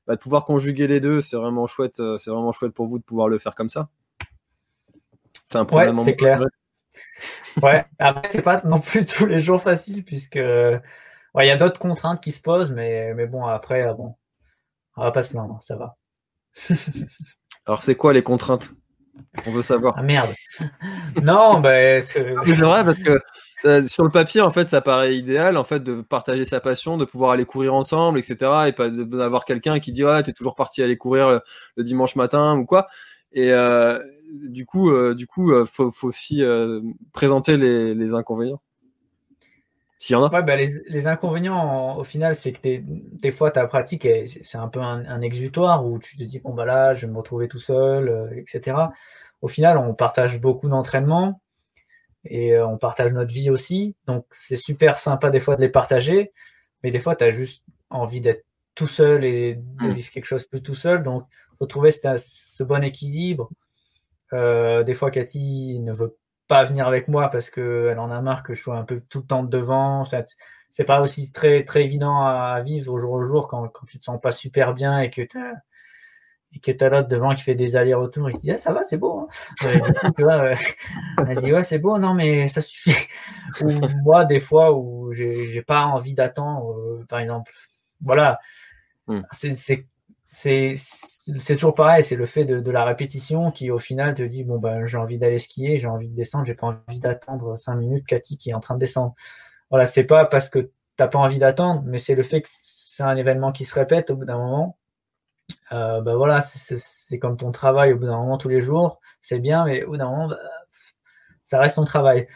bah, de pouvoir conjuguer les deux, c'est vraiment chouette. c'est vraiment chouette pour vous de pouvoir le faire comme ça. C'est un problème. Ouais, c'est clair. ouais, après, c'est pas non plus tous les jours facile, puisque il y a d'autres contraintes qui se posent, mais, mais bon, après, bon, on va pas se plaindre, ça va. Alors, c'est quoi les contraintes? On veut savoir. Ah merde. non, ben. c'est vrai parce que sur le papier, en fait, ça paraît idéal, en fait, de partager sa passion, de pouvoir aller courir ensemble, etc. Et pas d'avoir quelqu'un qui dit, ouais, t'es toujours parti aller courir le, dimanche matin ou quoi. Et euh, du coup, euh, du coup, euh, faut, faut aussi présenter les, les inconvénients. S'il y en a. Ouais, bah, les, les, inconvénients, au final, c'est que des, des fois, ta pratique, c'est un peu un, un, exutoire où tu te dis, bon, bah là, je vais me retrouver tout seul, etc. Au final, on partage beaucoup d'entraînement et euh, on partage notre vie aussi. Donc c'est super sympa des fois de les partager, mais des fois tu as juste envie d'être tout seul et de mm. vivre quelque chose plus tout seul. Donc il faut trouver ce, bon équilibre. Euh, des fois Cathy ne veut pas venir avec moi parce qu'elle en a marre que je sois un peu tout le temps devant. C'est pas aussi très, très évident à vivre au jour au jour quand, quand tu te sens pas super bien et que tu as et que t'as l'autre devant qui fait des allers-retours, il te dit ah, ça va, c'est beau. Hein. du coup, tu vois, elle dit ouais, c'est beau, non, mais ça suffit. Ou moi, des fois où j'ai pas envie d'attendre, euh, par exemple, voilà, hmm. c'est c'est toujours pareil, c'est le fait de, de, la répétition qui au final te dit bon ben j'ai envie d'aller skier, j'ai envie de descendre, j'ai pas envie d'attendre cinq minutes Cathy qui est en train de descendre. Voilà, c'est pas parce que t'as pas envie d'attendre, mais c'est le fait que c'est un événement qui se répète au bout d'un moment euh, bah voilà, c'est comme ton travail au bout d'un moment tous les jours, c'est bien, mais au bout d'un moment, bah, ça reste ton travail.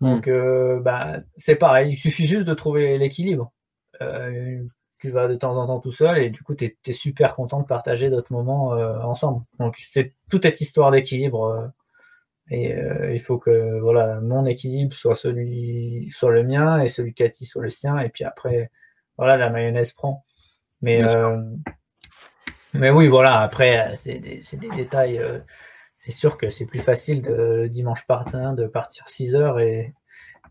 Hmm. Donc, euh, bah, c'est pareil, il suffit juste de trouver l'équilibre. Euh, tu vas de temps en temps tout seul et du coup, tu es, super content de partager d'autres moments ensemble. Donc, c'est toute cette histoire d'équilibre. et il faut que voilà, mon équilibre soit celui soit le mien et celui de Cathy soit le sien. Et puis après, voilà, la mayonnaise prend. Mais mais oui, voilà, après, c'est des, des, détails. Euh, c'est sûr que c'est plus facile de dimanche matin de partir 6 heures et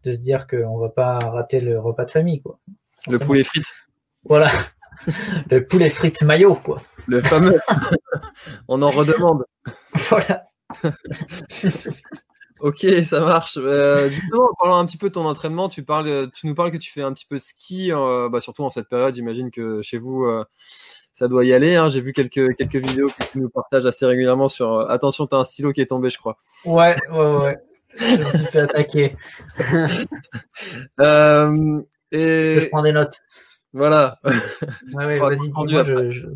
de se dire qu'on va pas rater le repas de famille. Quoi. Le poulet frites. Voilà. le poulet frites maillot, quoi. Le fameux. On en redemande. Voilà. ok, ça marche. Euh, justement, en parlant un petit peu de ton entraînement, tu, parles, tu nous parles que tu fais un petit peu de ski, euh, bah, surtout en cette période. J'imagine que chez vous, ça doit y aller. Hein. J'ai vu quelques, quelques vidéos que tu nous partages assez régulièrement sur euh, attention, tu as un stylo qui est tombé, je crois. Ouais, ouais, ouais. je me suis fait attaquer. euh, et... Je prends des notes. Voilà. Ouais, ouais, vas-y, dis-moi. Je, je...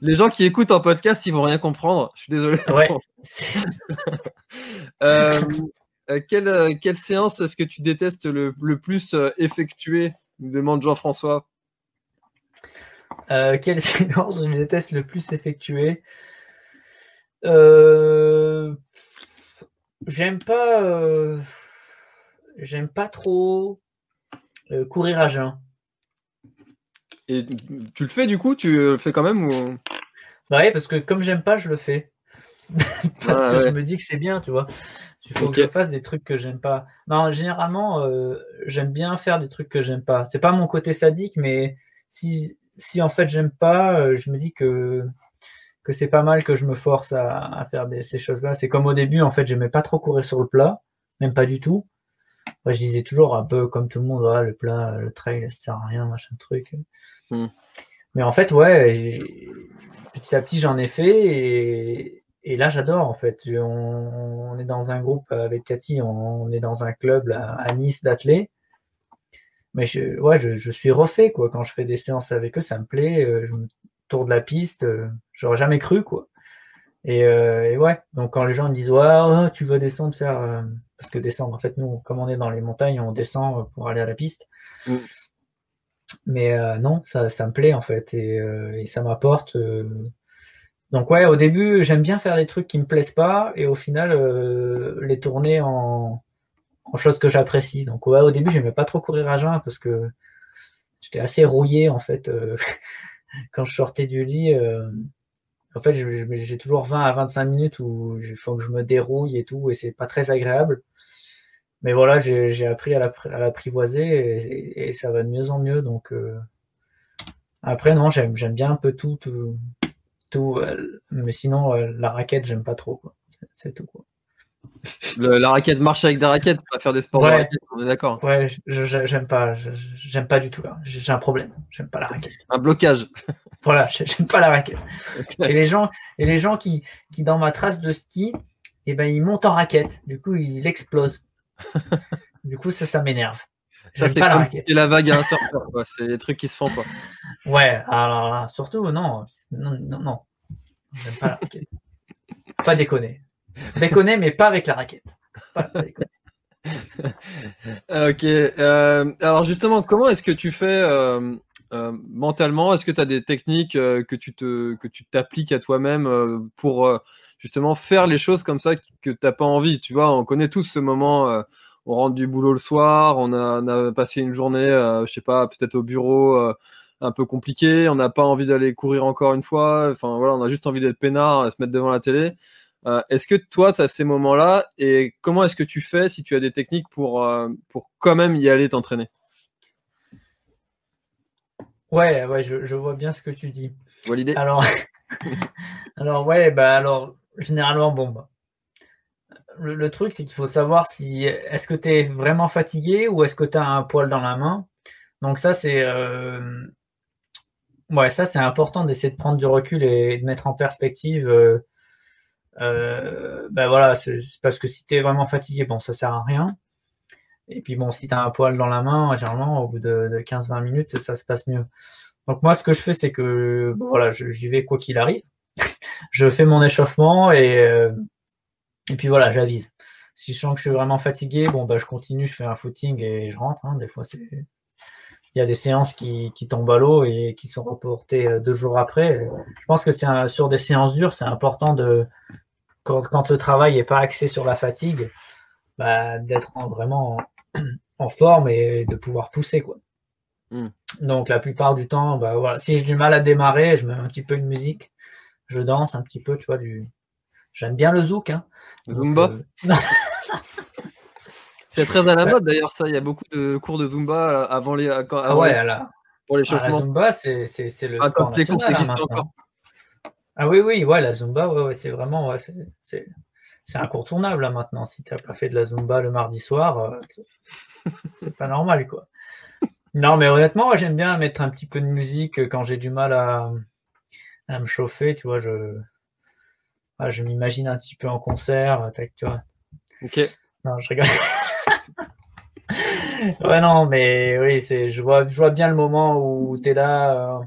Les gens qui écoutent en podcast, ils vont rien comprendre. Je suis désolé. Ouais. euh, euh quelle, quelle, séance est-ce que tu détestes le, le plus effectuer demande Jean-François. Euh, quelle séance je déteste le plus effectuer euh, J'aime pas. Euh, j'aime pas trop courir à jeun. Et tu le fais du coup? Tu le fais quand même ou... Bah oui, parce que comme j'aime pas, je le fais. parce ah, que je me dis que c'est bien, tu vois. Il faut que je fasse des trucs que j'aime pas. Non, généralement, j'aime bien faire des trucs que j'aime pas. C'est pas mon côté sadique, mais si, si en fait j'aime pas, euh, je me dis que que c'est pas mal que je me force à, faire ces choses-là. C'est comme au début, en fait, j'aimais pas trop courir sur le plat, même pas du tout. Moi, je disais toujours un peu comme tout le monde, le plat, le trail, ça sert à rien, machin truc. Hmm. Mais en fait, ouais, petit à petit, j'en ai fait et, et là, j'adore en fait. On, est dans un groupe avec Cathy, on, est dans un club à Nice d'athlètes mais je, ouais, je, suis refait quoi. Quand je fais des séances avec eux, ça me plaît. Euh, je me tourne la piste, euh, j'aurais jamais cru quoi. Euh, et, ouais, donc quand les gens me disent ouais, oh, tu veux descendre faire parce que descendre en fait nous comme on est dans les montagnes, on descend pour aller à la piste. Mm. Mais non, ça, ça me plaît en fait et, et ça m'apporte. Donc ouais, au début j'aime bien faire des trucs qui me plaisent pas et au final les tourner en chose que j'apprécie. Donc ouais, au début, j'aimais pas trop courir à jeun parce que j'étais assez rouillé en fait euh, quand je sortais du lit. Euh, en fait, j'ai toujours 20 à 25 minutes où il faut que je me dérouille et tout, et c'est pas très agréable. Mais voilà, j'ai appris à l'apprivoiser et, ça va de mieux en mieux. Donc euh, après, non, j'aime bien un peu tout, tout, tout mais sinon la raquette, j'aime pas trop. C'est tout. Quoi la raquette marche avec des raquettes, pas faire des sports de raquette, on est d'accord. Ouais, j'aime pas, j'aime pas du tout là. J'ai un problème, j'aime pas la raquette. Un blocage. Voilà, j'aime pas la raquette. Et les gens, et les gens qui, qui dans ma trace de ski, eh ben, ils montent en raquette. Du coup, ils explosent. du coup, ça, ça m'énerve. Ça, c'est comme la, la vague à un surfeur, C'est des trucs qui se font, quoi. Ouais, alors là, surtout, non, non, non, non. J'aime pas la raquette. pas déconner. Déconner, mais pas avec la raquette. Ok. Euh, alors justement, comment est-ce que tu fais euh, euh, mentalement? Est-ce que tu as des techniques que tu te que tu t'appliques à toi-même pour justement faire les choses comme ça que t'as pas envie? Tu vois, on connaît tous ce moment. on rentre du boulot le soir, on a, on a passé une journée, je sais pas, peut-être au bureau un peu compliqué, on n'a pas envie d'aller courir encore une fois. Enfin voilà, on a juste envie d'être peinard, se mettre devant la télé. Euh, est-ce que toi, tu as ces moments-là et comment est-ce que tu fais si tu as des techniques pour, euh, pour quand même y aller t'entraîner? Ouais, ouais, je, vois bien ce que tu dis. l'idée. Alors, alors ouais, bah alors généralement, bon, bah, le, truc c'est qu'il faut savoir si est-ce que tu es vraiment fatigué ou est-ce que tu as un poil dans la main? Donc ça c'est euh, ouais, ça c'est important d'essayer de prendre du recul et de mettre en perspective ben voilà, c'est parce que si tu es vraiment fatigué, bon, ça sert à rien. Et puis bon, si tu as un poil dans la main, généralement, au bout de, 15-20 minutes, ça, se passe mieux. Donc moi, ce que je fais, c'est que voilà, j'y vais quoi qu'il arrive. je fais mon échauffement et, euh, et puis voilà, j'avise. Si je sens que je suis vraiment fatigué, bon, bah, je continue, je fais un footing et je rentre. Hein. Des fois, c'est il y a des séances qui, qui tombent à l'eau et qui sont reportées euh, deux jours après. Je pense que c'est sur des séances dures, c'est important de, quand, le travail n'est pas axé sur la fatigue, bah, d'être vraiment en, forme et de pouvoir pousser. Quoi. Hmm. Donc la plupart du temps, bah, voilà, si j'ai du mal à démarrer, je mets un petit peu de musique, je danse un petit peu, tu vois, du. J'aime bien le zouk. Hein. Zumba. Euh, c'est très à la mode d'ailleurs ça. Il y a beaucoup de cours de Zumba avant les. Ah ouais, pour les ah, la Zumba, c'est le. Ah, sport national, encore. Ah oui, oui, ouais, la Zumba, ouais, c'est vraiment, c'est incontournable là, maintenant. Si tu n'as pas fait de la Zumba le mardi soir, euh, c'est pas normal, quoi. Non, mais honnêtement, j'aime bien mettre un petit peu de musique quand j'ai du mal à, me chauffer, tu vois, je, je m'imagine un petit peu en concert, tu vois. Ok. Non, je rigole. ouais, non, mais oui, c'est, je vois, je vois bien le moment où tu es là, euh,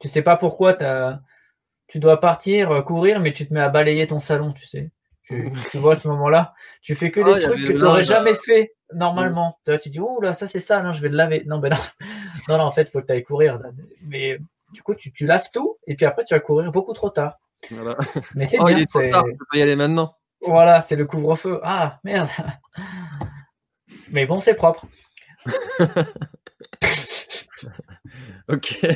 tu sais pas pourquoi tu as tu dois partir, euh, courir, mais tu te mets à balayer ton salon, tu sais. Tu, vois à ce moment-là, tu fais que des ah, trucs que tu n'aurais jamais fait normalement. Tu dis, oh là, ça c'est ça, non, je vais le laver. Non, ben non, non, non en fait, il faut que tu ailles courir. Mais du coup, tu, tu, laves tout, et puis après, tu vas courir beaucoup trop tard. Mais c'est oh, bien. Il est trop tard, tu peux pas y aller maintenant. Voilà, c'est le couvre-feu. Ah, merde. Mais bon, c'est propre. ok.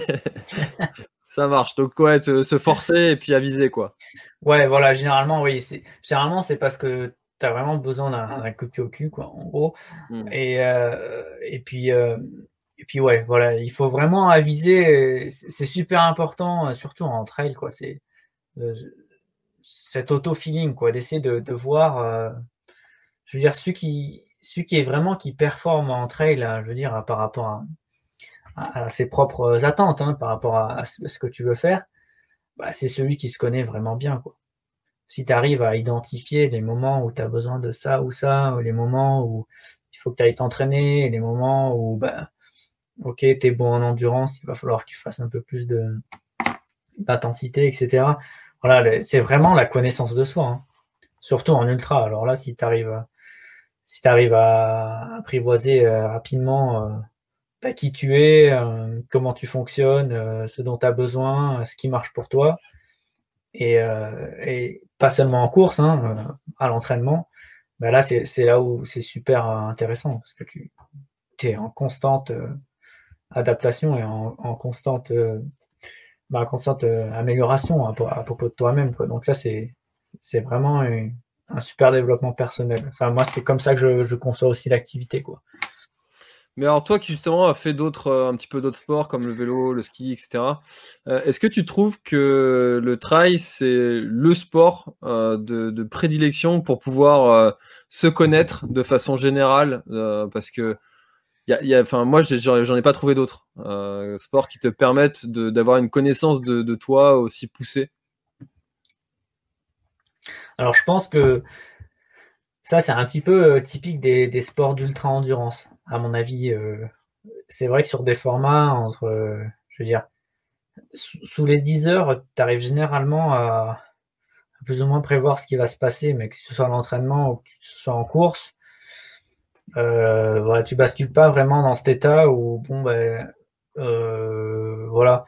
Ça marche. Donc, ouais, se forcer et puis aviser, quoi. Ouais, voilà, généralement, oui. Généralement, c'est parce que tu as vraiment besoin d'un coup au cul, quoi, en gros. Hmm. Et, euh, et, puis, euh, et puis, ouais, voilà, il faut vraiment aviser. C'est super important, surtout en trail, quoi. C'est cet auto-feeling, quoi, d'essayer de, de, voir. Euh, je veux dire, celui qui, celui qui est vraiment qui performe en trail, je veux dire, par rapport à à, ses propres attentes hein, par rapport à, ce que tu veux faire, bah, c'est celui qui se connaît vraiment bien. Quoi. Si tu arrives à identifier les moments où tu as besoin de ça ou ça, ou les moments où il faut que tu ailles t'entraîner, les moments où, bah, ok, tu es bon en endurance, il va falloir que tu fasses un peu plus de d'intensité, etc. Voilà, c'est vraiment la connaissance de soi, hein. surtout en ultra. Alors là, si tu arrives, si arrives à apprivoiser euh, rapidement euh, qui tu es, euh, comment tu fonctionnes, euh, ce dont tu as besoin, euh, ce qui marche pour toi. Et, pas seulement en course, hein, à l'entraînement. Ben là, c'est là où c'est super intéressant parce que tu es en constante adaptation et en, constante, bah, constante amélioration à, propos de toi-même. Donc ça, c'est vraiment un super développement personnel. Enfin, moi, c'est comme ça que je, je conçois aussi l'activité. quoi. Mais alors toi qui justement as fait d'autres, euh, un petit peu d'autres sports comme le vélo, le ski, etc. Euh, est-ce que tu trouves que le trail c'est le sport euh, de, prédilection pour pouvoir se connaître de façon générale Parce que moi, j'en ai pas trouvé d'autres sports qui te permettent d'avoir une connaissance de, toi aussi poussée? Alors, je pense que ça, c'est un petit peu typique des, sports d'ultra endurance, à mon avis. c'est vrai que sur des formats entre, je veux dire, sous les 10 heures, tu arrives généralement à, plus ou moins prévoir ce qui va se passer, mais que ce soit l'entraînement ou que ce soit en course, euh, voilà, tu bascules pas vraiment dans cet état où bon ben euh, voilà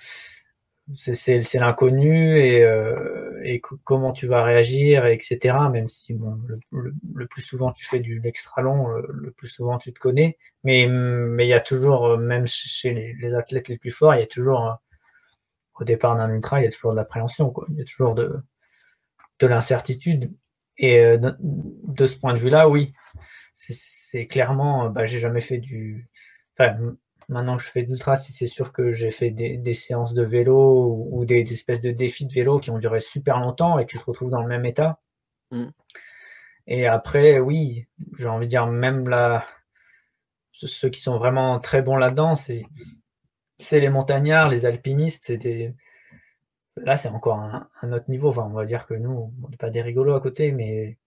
c'est l'inconnu et, euh, et comment tu vas réagir etc même si bon le, plus souvent tu fais du l'extra long le, plus souvent tu te connais. Mais mais il y a toujours même chez les, athlètes les plus forts il y a toujours au départ d'un ultra il y a toujours de l'appréhension quoi. Il y a toujours de de l'incertitude. Et de, de, ce point de vue là oui. C'est clairement, bah, j'ai jamais fait du. Maintenant que je fais d'ultra, c'est sûr que j'ai fait des, séances de vélo ou, des, espèces de défis de vélo qui ont duré super longtemps et tu te retrouves dans le même état. Mm. Et après, oui, j'ai envie de dire, même là, ceux qui sont vraiment très bons là-dedans, c'est les montagnards, les alpinistes, c'est des. Là, c'est encore un, un, autre niveau. Enfin, on va dire que nous, on n'est pas des rigolos à côté, mais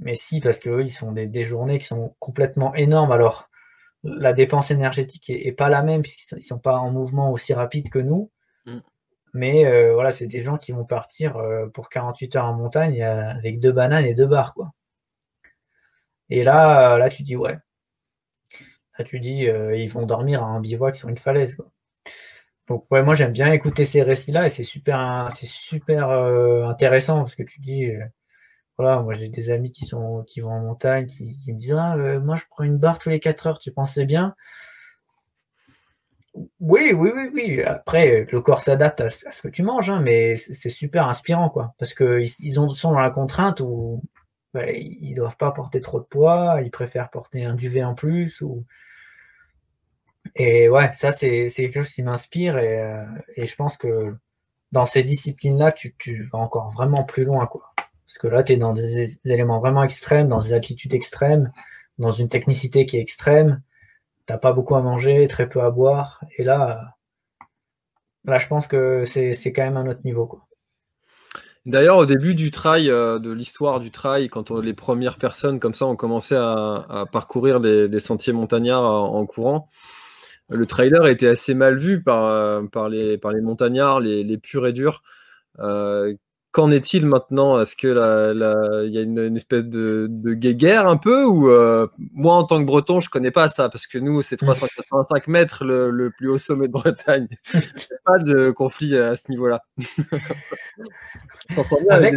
mais si, parce qu'eux, ils font des, journées qui sont complètement énormes. Alors, la dépense énergétique est, pas la même, puisqu'ils ne sont, pas en mouvement aussi rapide que nous. Mm. Mais euh, voilà, c'est des gens qui vont partir euh, pour 48 heures en montagne euh, avec deux bananes et deux bars. Quoi. Et là, là, tu dis, ouais. Là, tu dis, ils vont dormir à un bivouac sur une falaise. Quoi. Donc, ouais, moi, j'aime bien écouter ces récits-là et c'est super, c'est super intéressant parce que tu dis, moi j'ai des amis qui sont qui vont en montagne, qui, me disent ah, euh, moi je prends une barre tous les 4 heures, tu pensais bien? Oui, oui, oui, oui. Après, le corps s'adapte à, ce que tu manges, hein, mais c'est super inspirant, quoi. Parce qu'ils ils sont dans la contrainte où bah, ils doivent pas porter trop de poids, ils préfèrent porter un duvet en plus. Ou... Et ouais, ça c'est quelque chose qui m'inspire et, euh, et, je pense que dans ces disciplines-là, tu, tu vas encore vraiment plus loin, quoi. Parce que là, tu es dans des éléments vraiment extrêmes, dans des altitudes extrêmes, dans une technicité qui est extrême. Tu pas beaucoup à manger, très peu à boire. Et là, là je pense que c'est quand même un autre niveau. D'ailleurs, au début du trail, euh, de l'histoire du trail, quand les premières personnes comme ça ont commencé à, parcourir des, sentiers montagnards en, courant, le trailer était assez mal vu par, euh, les, montagnards, les, purs et durs. Euh, Qu'en est-il maintenant? Est-ce que il y a une, espèce de, de, guéguerre un peu ou euh, moi en tant que Breton je connais pas ça parce que nous c'est 385 mètres le, plus haut sommet de Bretagne. pas de conflit à ce niveau-là. avec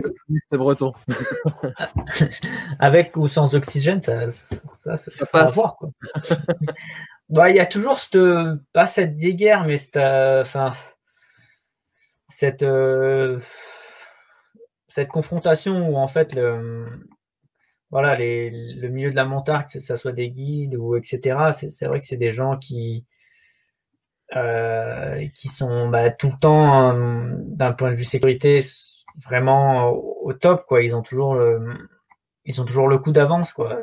breton. avec ou sans oxygène, ça, ça, ça, passe. Bah, il y a toujours cette, pas cette guéguerre, mais cette, euh, enfin, cette euh, cette confrontation où en fait le, voilà, le milieu de la montagne, que ce soit des guides ou etc., c'est vrai que c'est des gens qui, euh, qui sont bah, tout le temps, euh, d'un point de vue sécurité, vraiment au, top. Quoi. Ils, ont toujours le, ils ont toujours le coup d'avance. Quoi.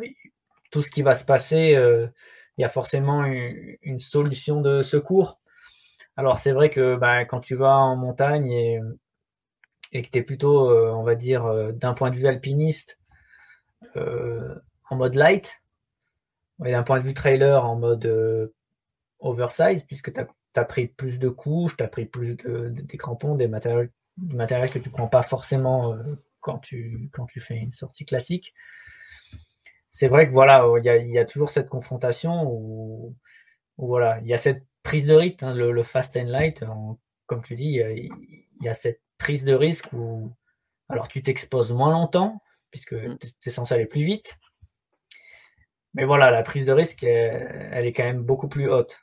Tout ce qui va se passer, euh, il y a forcément une, solution de secours. Alors c'est vrai que bah, quand tu vas en montagne et et que tu es plutôt, euh, on va dire, euh, d'un point de vue alpiniste, euh, en mode light, et d'un point de vue trailer en mode oversize, puisque tu as, pris plus de couches, tu as pris plus de, des crampons, des matériels, du matériel que tu prends pas forcément quand, tu, quand tu fais une sortie classique. C'est vrai que voilà, il y, a, toujours cette confrontation où, voilà, il y a cette prise de rythme, hein, le, fast and light, comme tu dis, il y a cette prise de risque où alors tu t'exposes moins longtemps, puisque mm. tu es censé aller plus vite. Mais voilà, la prise de risque, elle, est quand même beaucoup plus haute.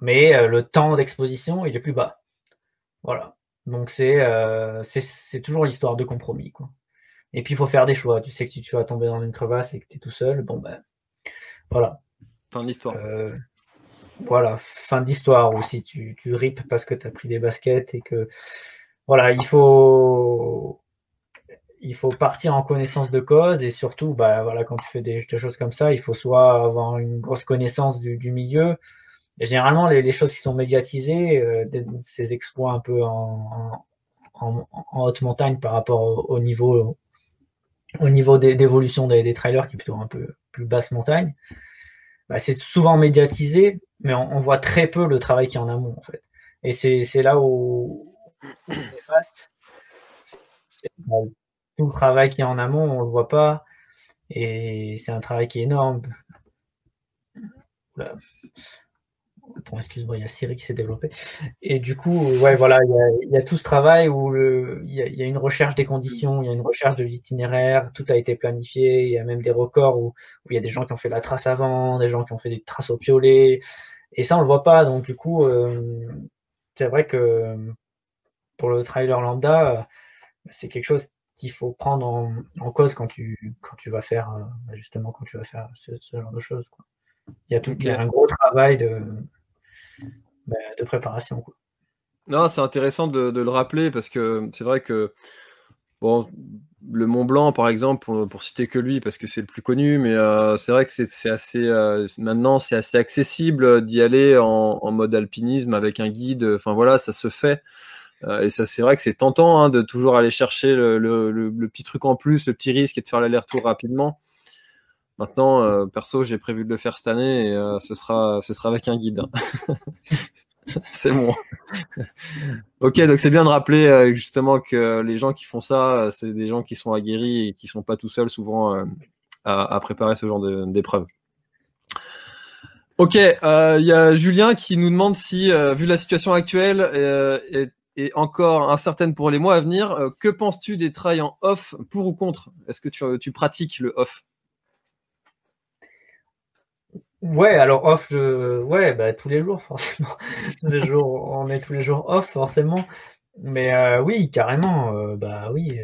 Mais euh, le temps d'exposition, il est plus bas. Voilà. Donc euh, c'est toujours l'histoire de compromis. Quoi. Et puis il faut faire des choix. Tu sais que si tu vas tomber dans une crevasse et que tu es tout seul, bon ben voilà. Fin d'histoire. Euh, voilà, fin d'histoire. Ou si tu, tu ripes parce que tu as pris des baskets et que voilà, il faut, il faut partir en connaissance de cause et surtout, bah, voilà, quand tu fais des, choses comme ça, il faut soit avoir une grosse connaissance du, milieu. Et généralement, les, choses qui sont médiatisées, euh, ces exploits un peu en, haute montagne par rapport au, niveau, au niveau d'évolution des, des, trailers, qui est plutôt un peu plus basse montagne, bah, c'est souvent médiatisé, mais on, voit très peu le travail qui est en amont, en fait. Et c'est là où, tout le travail qui est en amont, on ne le voit pas. Et c'est un travail qui est énorme. excuse-moi, il y a Siri qui s'est développé. Et du coup, ouais, voilà, il y, a, tout ce travail où il, y a, une recherche des conditions, il y a une recherche de l'itinéraire, tout a été planifié, il y a même des records où, il y a des gens qui ont fait la trace avant, des gens qui ont fait des traces au piolet. Et ça, on le voit pas. Donc, du coup, euh, c'est vrai que pour le trailer lambda, c'est quelque chose qu'il faut prendre en, cause quand tu, quand tu vas faire, euh, justement, quand tu vas faire ce, genre de choses. Il y a tout un gros travail de, bah, de préparation. Quoi. Non, c'est intéressant de, le rappeler parce que c'est vrai que bon, le Mont Blanc, par exemple, pour, citer que lui, parce que c'est le plus connu, mais euh, c'est vrai que c'est assez euh, maintenant c'est assez accessible d'y aller en, en, mode alpinisme avec un guide. Enfin voilà, ça se fait. Euh, et ça, c'est vrai que c'est tentant hein, de toujours aller chercher le, petit truc en plus, le petit risque et de faire l'aller-retour rapidement. Maintenant, euh, perso, j'ai prévu de le faire cette année et euh, ce, sera, avec un guide. Hein. c'est bon. ok, donc c'est bien de rappeler justement que les gens qui font ça, c'est des gens qui sont aguerris et qui sont pas tout seuls souvent à, préparer ce genre d'épreuve. Ok, il y a Julien qui nous demande si, vu la situation actuelle, et encore incertaine pour les mois à venir. Euh, que penses-tu des trails en off, pour ou contre? Est-ce que tu, pratiques le off? Ouais, alors off, ouais, bah, tous les jours, forcément. les jours, on est tous les jours off, forcément. Mais euh, oui, carrément, euh, bah oui,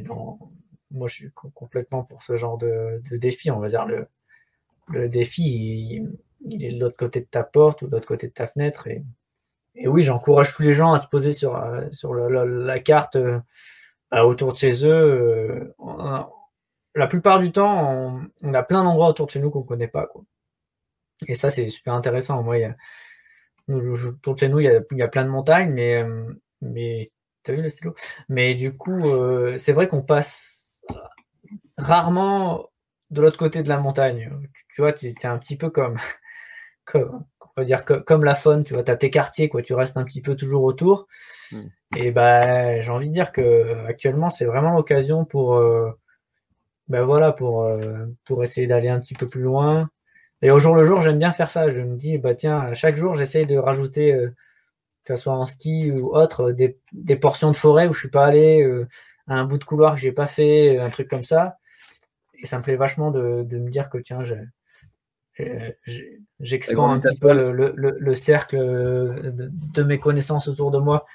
moi je suis complètement pour ce genre de, défi, on va dire. Le, le défi, il, est de l'autre côté de ta porte ou de l'autre côté de ta fenêtre. Et et oui, j'encourage tous les gens à se poser sur, euh, sur la, carte euh, autour de chez eux. Euh, la plupart du temps, on, a plein d'endroits autour de chez nous qu'on ne connaît pas. Quoi. Et ça, c'est super intéressant. Moi, autour de chez nous, il y, a, plein de montagnes, mais, mais as vu le stylo? Mais du coup, c'est vrai qu'on passe rarement de l'autre côté de la montagne. Tu, vois, tu es, un petit peu comme, comme, on va dire que, comme la faune, tu vois, tu as tes quartiers, quoi, tu restes un petit peu toujours autour. Hmm. Et ben j'ai envie de dire que actuellement, c'est vraiment l'occasion pour, euh, ben voilà, pour, euh, pour essayer d'aller un petit peu plus loin. Et au jour le jour, j'aime bien faire ça. Je me dis, bah tiens, chaque jour, j'essaye de rajouter, euh, que ce soit en ski ou autre, des, des, portions de forêt où je suis pas allé, à un bout de couloir que j'ai pas fait, un truc comme ça. Et ça me plaît vachement de, de me dire que tiens, j'ai euh, j'expand un petit peu le, cercle de, mes connaissances autour de moi.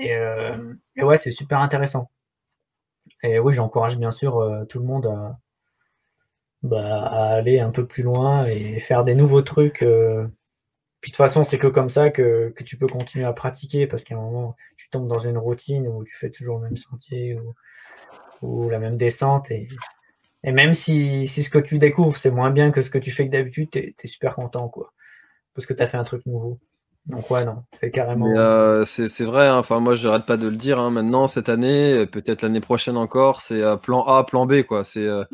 Euh, et, ouais, c'est super intéressant. Et oui, j'encourage bien sûr euh, tout le monde bah, à, aller un peu plus loin et faire des nouveaux trucs. Puis de toute façon, c'est que comme ça que, tu peux continuer à pratiquer parce qu'à un moment, tu tombes dans une routine où tu fais toujours le même sentier ou, ou la même descente et et même si, si ce que tu découvres, c'est moins bien que ce que tu fais que d'habitude, tu es, super content, quoi. Parce que tu as fait un truc nouveau. Donc ouais, non, c'est carrément... Euh, c'est vrai, hein. enfin moi je n'arrête pas de le dire, hein. maintenant, cette année, peut-être l'année prochaine encore, c'est euh, plan A, plan B, quoi. C'est... Euh,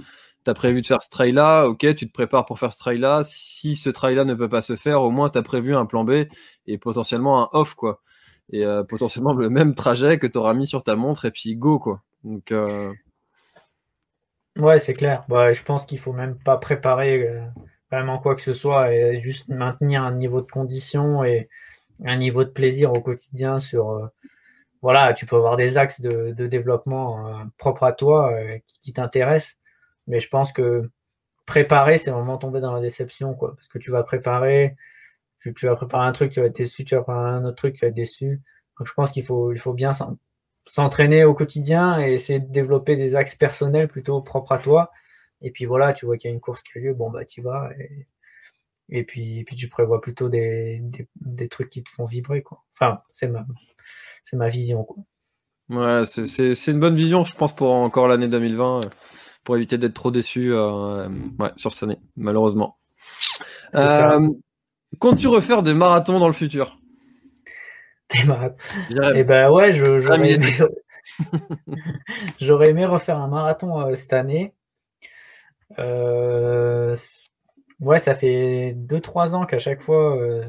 tu as prévu de faire ce trail-là, ok, tu te prépares pour faire ce trail-là. Si ce trail-là ne peut pas se faire, au moins tu as prévu un plan B et potentiellement un off, quoi. Et potentiellement le même trajet que tu auras mis sur ta montre et puis go, quoi. Donc, Ouais, c'est clair. Bah, je pense qu'il faut même pas préparer euh, vraiment quoi que ce soit et juste maintenir un niveau de condition et un niveau de plaisir au quotidien sur. Euh, voilà, tu peux avoir des axes de, développement euh, propres à toi qui, t'intéressent, mais je pense que préparer, c'est vraiment tomber dans la déception, quoi. Parce que tu vas préparer, tu, vas préparer un truc, tu vas être déçu, tu vas préparer un autre truc, tu vas être déçu. Donc je pense qu'il faut, il faut bien s'entraîner au quotidien et essayer de développer des axes personnels plutôt propres à toi. Et puis voilà, tu vois qu'il y a une course qui a lieu, bon bah tu vas. Et, et, puis, puis tu prévois plutôt des, des, trucs qui te font vibrer. Quoi. Enfin, c'est ma, c'est ma vision. Quoi. Ouais, c'est une bonne vision, je pense, pour encore l'année 2020, pour éviter d'être trop déçu ouais, sur cette année, malheureusement. Comptes-tu refaire des marathons dans le futur? Des marathons Eh ben ouais, j'aurais aimé... aimé... refaire un marathon cette année. Euh, ouais, ça fait 2-3 ans qu'à chaque fois, euh,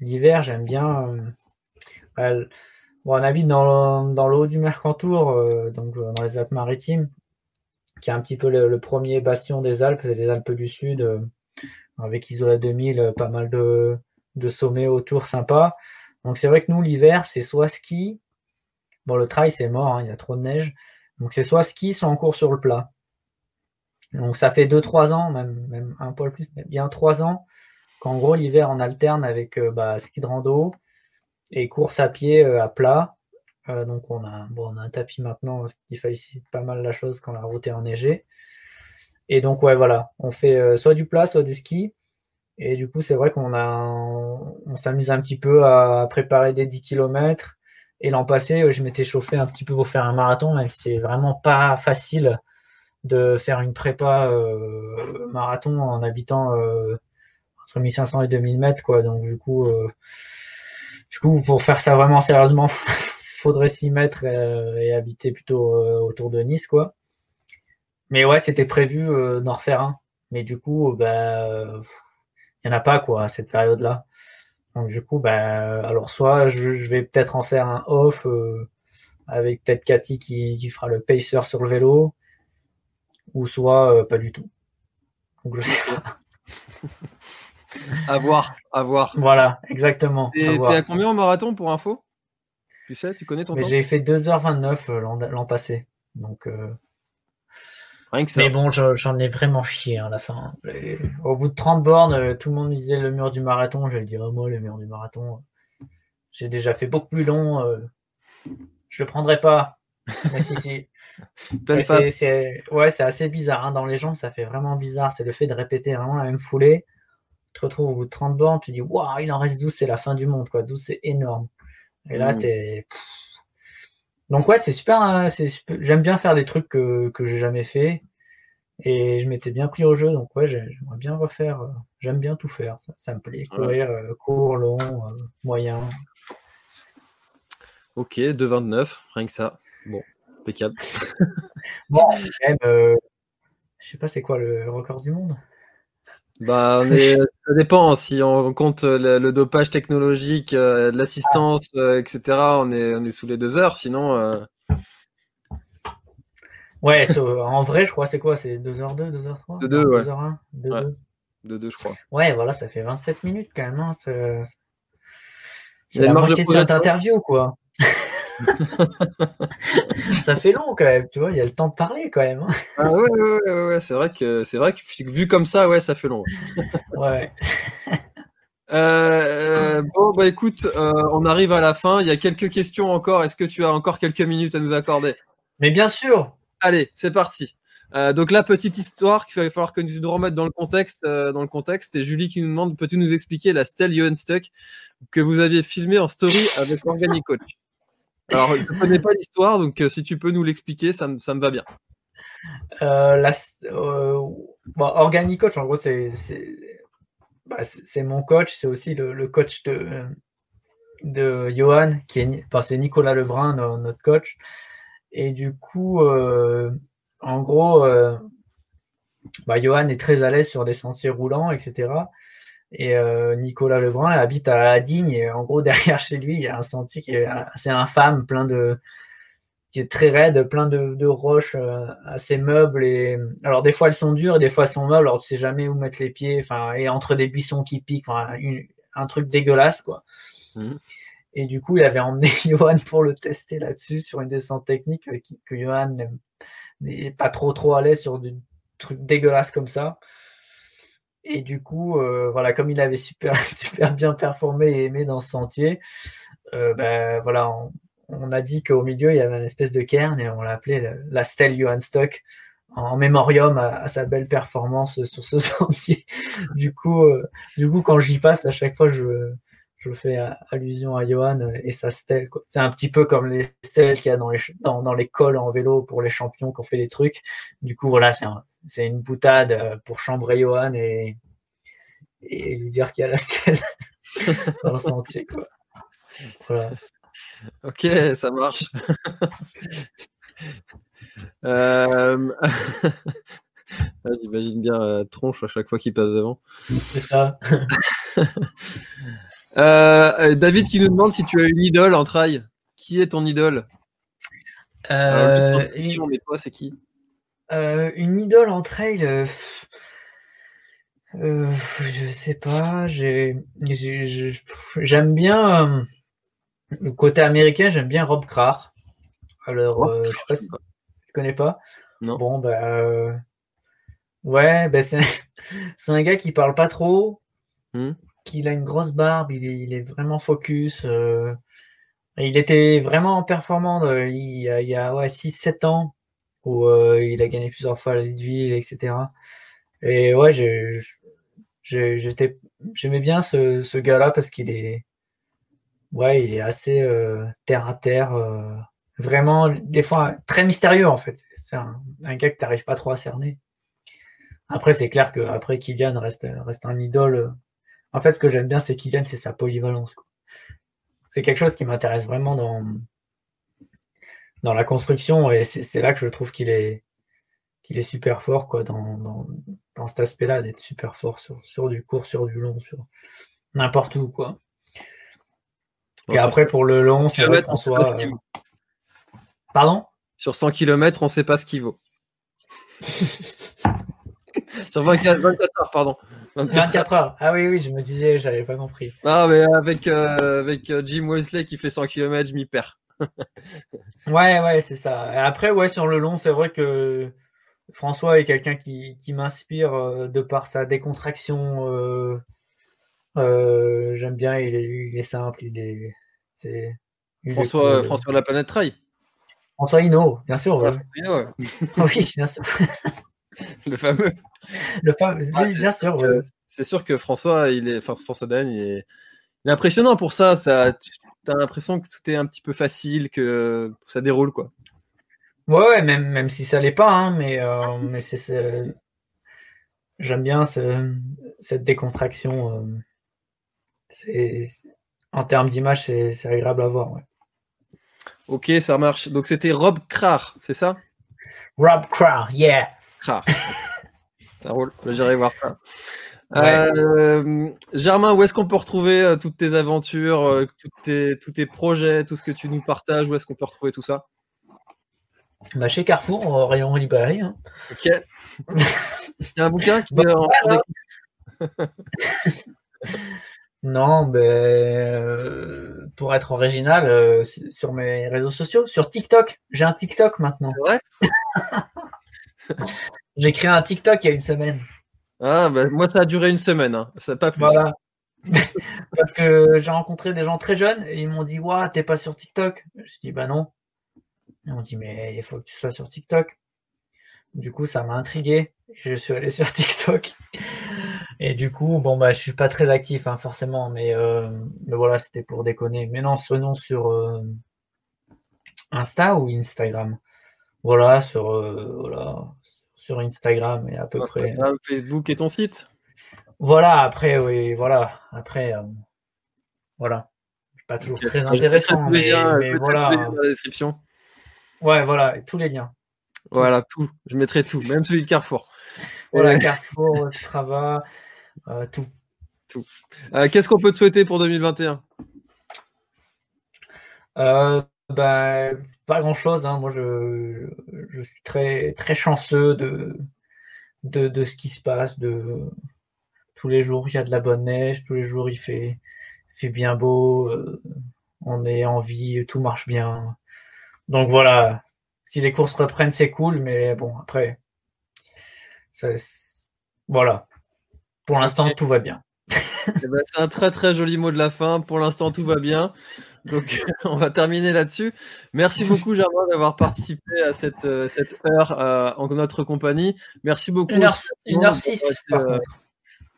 l'hiver, j'aime bien. Euh, bon, on habite dans, dans le haut du Mercantour, donc dans les Alpes-Maritimes, qui est un petit peu le, premier bastion des Alpes, c'est les Alpes du Sud, avec Isola 2000, pas mal de, de sommets autour sympas. Donc c'est vrai que nous, l'hiver, c'est soit ski, bon, le trail, c'est mort, hein, il y a trop de neige. Donc c'est soit ski, soit en cours sur le plat. Donc ça fait 2-3 ans, même, même un peu plus, mais bien 3 ans, qu'en gros l'hiver on alterne avec euh, bah, ski de rando et course à pied euh, à plat. Euh, donc on a, bon, on a un tapis maintenant, il facilite pas mal la chose quand la route est enneigée. Et donc ouais voilà, on fait soit du plat, soit du ski. Et du coup c'est vrai qu'on a on s'amuse un petit peu à préparer des 10 km. Et l'an passé, je m'étais chauffé un petit peu pour faire un marathon, même si c'est vraiment pas facile de faire une prépa euh, marathon en habitant euh, entre 1500 et 2000 mètres quoi. Donc du coup euh, du coup pour faire ça vraiment sérieusement faudrait s'y mettre et, habiter plutôt autour de Nice quoi. Mais ouais c'était prévu d'en refaire un. Mais du coup bah il y en a pas quoi à cette période là donc du coup bah alors soit je, vais peut-être en faire un off avec peut-être Cathy qui, qui fera le pacer sur le vélo ou soit euh, pas du tout. Donc je sais pas. à voir, à voir. Voilà, exactement. T'es à, combien en marathon pour info? Tu sais, tu connais ton temps? J'ai fait 2h29 euh, l'an passé. Donc. Euh, Rien que ça. Mais bon, j'en ai vraiment chié hein, à la fin. au bout de 30 bornes, tout le monde disait le mur du marathon. J'allais dire, oh, moi, le mur du marathon, j'ai déjà fait beaucoup plus long. je le prendrai pas. Mais si, si. c'est ouais, c'est assez bizarre. Hein. Dans les jambes, ça fait vraiment bizarre. C'est le fait de répéter vraiment la même foulée. Tu te retrouves au bout de 30 bornes, tu dis Waouh, il en reste 12, c'est la fin du monde. Quoi. 12, c'est énorme. Et là, mmh. t'es. Donc, ouais, c'est super, hein, J'aime bien faire des trucs que, que j'ai jamais fait. Et je m'étais bien pris au jeu. Donc, ouais, j'aimerais bien refaire. Euh, j'aime bien tout faire. Ça, me plaît. Courir, euh, court, long, euh, moyen. Ok, 2,29, rien que ça. Bon, impeccable. bon, même, je sais pas, c'est quoi le record du monde? Bah, ça dépend. Si on compte le, dopage technologique, euh, l'assistance, euh, etc., on est, on est sous les deux heures. Sinon. Ouais, en vrai, je crois, c'est quoi? C'est 2h2, 2h3 2 2 ouais. 2h1 2 2 2 je crois. Ouais, voilà, ça fait 27 minutes quand même. Hein, c'est la moitié de cette interview, quoi. ça fait long quand même, tu vois, il y a le temps de parler quand même. Hein. Ah ouais, ouais, ouais, c'est vrai que c'est vrai que vu comme ça, ouais, ça fait long. ouais. Euh, bon, bah écoute, euh, on arrive à la fin. Il y a quelques questions encore. Est-ce que tu as encore quelques minutes à nous accorder? Mais bien sûr. Allez, c'est parti. Euh, donc la petite histoire qu'il va falloir que nous nous remettre dans le contexte, dans le contexte. Et Julie qui nous demande, peux-tu nous expliquer la stèle Stuck que vous aviez filmé en story avec Organic Coach alors, je ne connais pas l'histoire, donc euh, si tu peux nous l'expliquer, ça, ça, me va bien. Euh, la, euh, en gros, c'est bah, mon coach, c'est aussi le, coach de, de Johan, qui est, enfin, c'est Nicolas Lebrun, notre coach. Et du coup, en gros, bah, Johan est très à l'aise sur des sentiers roulants, etc. Et euh, Nicolas Lebrun habite à Digne et en gros derrière chez lui il y a un sentier qui est assez infâme, plein de qui est très raide, plein de, roches euh, assez meubles et alors des fois elles sont dures et des fois elles sont meubles, alors tu sais jamais où mettre les pieds, enfin et entre des buissons qui piquent, enfin un truc dégueulasse quoi. Mmh. Et du coup il avait emmené Johan pour le tester là-dessus sur une descente technique euh, que Johan n'est pas trop trop à l'aise sur des trucs dégueulasses comme ça. Et du coup, euh, voilà, comme il avait super, super bien performé et aimé dans ce sentier, euh, ben, voilà, on, a dit qu'au milieu, il y avait une espèce de cairn et on l'a appelé la stèle Johan Stock en mémorium à, sa belle performance sur ce sentier. du coup, euh, du coup, quand j'y passe, à chaque fois, je, je fais allusion à Johan et sa stèle. C'est un petit peu comme les stèles qu'il y a dans les, dans, dans les cols en vélo pour les champions qui ont fait des trucs. Du coup, voilà, c'est une boutade pour chambrer Johan et, et lui dire qu'il y a la stèle dans le sentier. Quoi. Voilà. Ok, ça marche. euh... J'imagine bien euh, tronche à chaque fois qu'il passe devant. C'est ça. Euh, euh, David qui nous demande si tu as une idole en trail. Qui est ton idole euh, une... c'est qui Une idole en trail. je sais pas. J'aime bien le côté américain. J'aime bien Rob Krar. Alors, je sais pas si tu connais pas. Non. Bon, bah, Ouais, ben c'est un gars qui parle pas trop, hmm. Qu'il a une grosse barbe, il est, vraiment focus. Euh, il était vraiment performant euh, il y a, il y a ouais, 6-7 ans où euh, il a gagné plusieurs fois la ville, etc. Et ouais, j'aimais bien ce, gars-là parce qu'il est, ouais, est assez terre à terre, vraiment des fois très mystérieux en fait. C'est un, gars que t'arrives pas trop à cerner. Après, c'est clair que après Kylian reste, reste un idole. En fait, ce que j'aime bien, c'est Kylian, c'est sa polyvalence. C'est quelque chose qui m'intéresse vraiment dans, dans la construction et c'est là que je trouve qu'il est, qu'il est super fort quoi, dans, dans, dans cet aspect-là, d'être super fort sur, sur du court, sur du long, sur n'importe où. Quoi. Et après, pour le long, c'est vrai, François. Euh, Pardon? Sur 100 km, on ne sait pas ce qu'il vaut. Sur 24, heures, pardon. 24, heures. Ah oui, oui, je me disais, j'avais pas compris. Ah, mais avec, euh, avec euh, Jim Wesley qui fait 100 km, je m'y perds. ouais, ouais, c'est ça. après, ouais, sur le long, c'est vrai que François est quelqu'un qui, qui m'inspire euh, de par sa décontraction. J'aime bien, il est, il est, simple, il est. François, François la planète trail. François Hino, bien sûr. Ah, ouais. oui, bien sûr. le fameux. Le fameux, ah, bien sûr. C'est sûr que François, il est, enfin François Dan, il est, impressionnant pour ça. Ça, tu as l'impression que tout est un petit peu facile, que ça déroule quoi. Ouais, même, même si ça l'est pas, hein, mais, euh, mais c'est, j'aime bien cette décontraction. Euh, c'est, en termes d'image, c'est, agréable à voir. Ok, ça marche. Donc c'était Rob Krar, c'est ça? Rob Krar, yeah. ça roule, j'irai voir ça. Euh, Germain, où est-ce qu'on peut retrouver euh, toutes tes aventures, euh, tes, tous tes projets, tout ce que tu nous partages Où est-ce qu'on peut retrouver tout ça? Bah, Chez Carrefour, au rayon librairie. Hein. Ok. Il y a un bouquin qui Non, ben, pour être original, sur mes réseaux sociaux, sur TikTok. J'ai un TikTok maintenant. C'est vrai? J'ai créé un TikTok il y a une semaine. Ah, bah, moi, ça a duré une semaine, hein. ça pas plus. Voilà. Parce que j'ai rencontré des gens très jeunes et ils m'ont dit Waouh, t'es pas sur TikTok? Je dis Bah non. Ils m'ont dit Mais il faut que tu sois sur TikTok. Du coup, ça m'a intrigué. Je suis allé sur TikTok. Et du coup, bon, bah, je suis pas très actif, hein, forcément, mais, euh, mais voilà, c'était pour déconner. Mais non, ce nom sur euh, Insta ou Instagram? Voilà, sur, euh, voilà, sur Instagram et à peu près. Facebook et ton site Voilà, après, oui, voilà. Après, euh, voilà. Pas toujours très intéressant, mais, voilà. Dans la description. Ouais, voilà, tous les liens. Voilà, tout. Je mettrai tout, même celui de Carrefour. Voilà, Carrefour, Strava, euh, tout. Tout. Qu'est-ce qu'on peut te souhaiter pour 2021 bah, pas grand chose. Hein. Moi, je, je, suis très, très chanceux de, de, de, ce qui se passe. De, tous les jours, il y a de la bonne neige. Tous les jours, il fait, fait bien beau. Euh, on est en vie. Tout marche bien. Donc voilà. Si les courses reprennent, c'est cool. Mais bon, après, ça, voilà. Pour l'instant, tout va bien. Eh ben, c'est un très très joli mot de la fin. Pour l'instant, tout va bien. Donc, on va terminer là-dessus. Merci beaucoup, Germain, d'avoir participé à cette, euh, cette heure euh, en notre compagnie. Merci beaucoup. 1h06. Euh,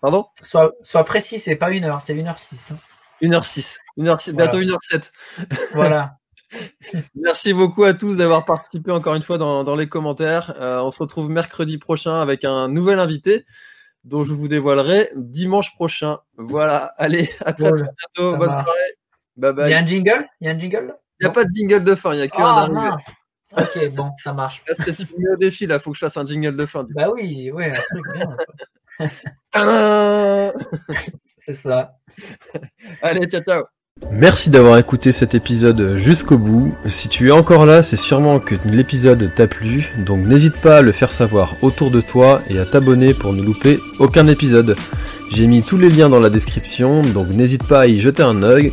pardon? Sois, précis, c'est pas une heure, c'est 1h06. Hein. 1h06. 1h06 Bientôt 1h07. Voilà. Merci beaucoup à tous d'avoir participé encore une fois dans, les commentaires. Euh, on se retrouve mercredi prochain avec un nouvel invité dont je vous dévoilerai dimanche prochain. Voilà, allez, à très, bientôt. Bonne soirée. Bye bye. Il y a un jingle? Il y a un jingle Il n'y a pas de jingle de fin, il n'y a que ah, Ok, bon, ça marche. Là, c'était au défi, là, faut que je fasse un jingle de fin. Bah oui, ouais, un truc bien. C'est ça. Allez, ciao, ciao. Merci d'avoir écouté cet épisode jusqu'au bout. Si tu es encore là, c'est sûrement que l'épisode t'a plu, donc n'hésite pas à le faire savoir autour de toi et à t'abonner pour ne louper aucun épisode. J'ai mis tous les liens dans la description, donc n'hésite pas à y jeter un œil.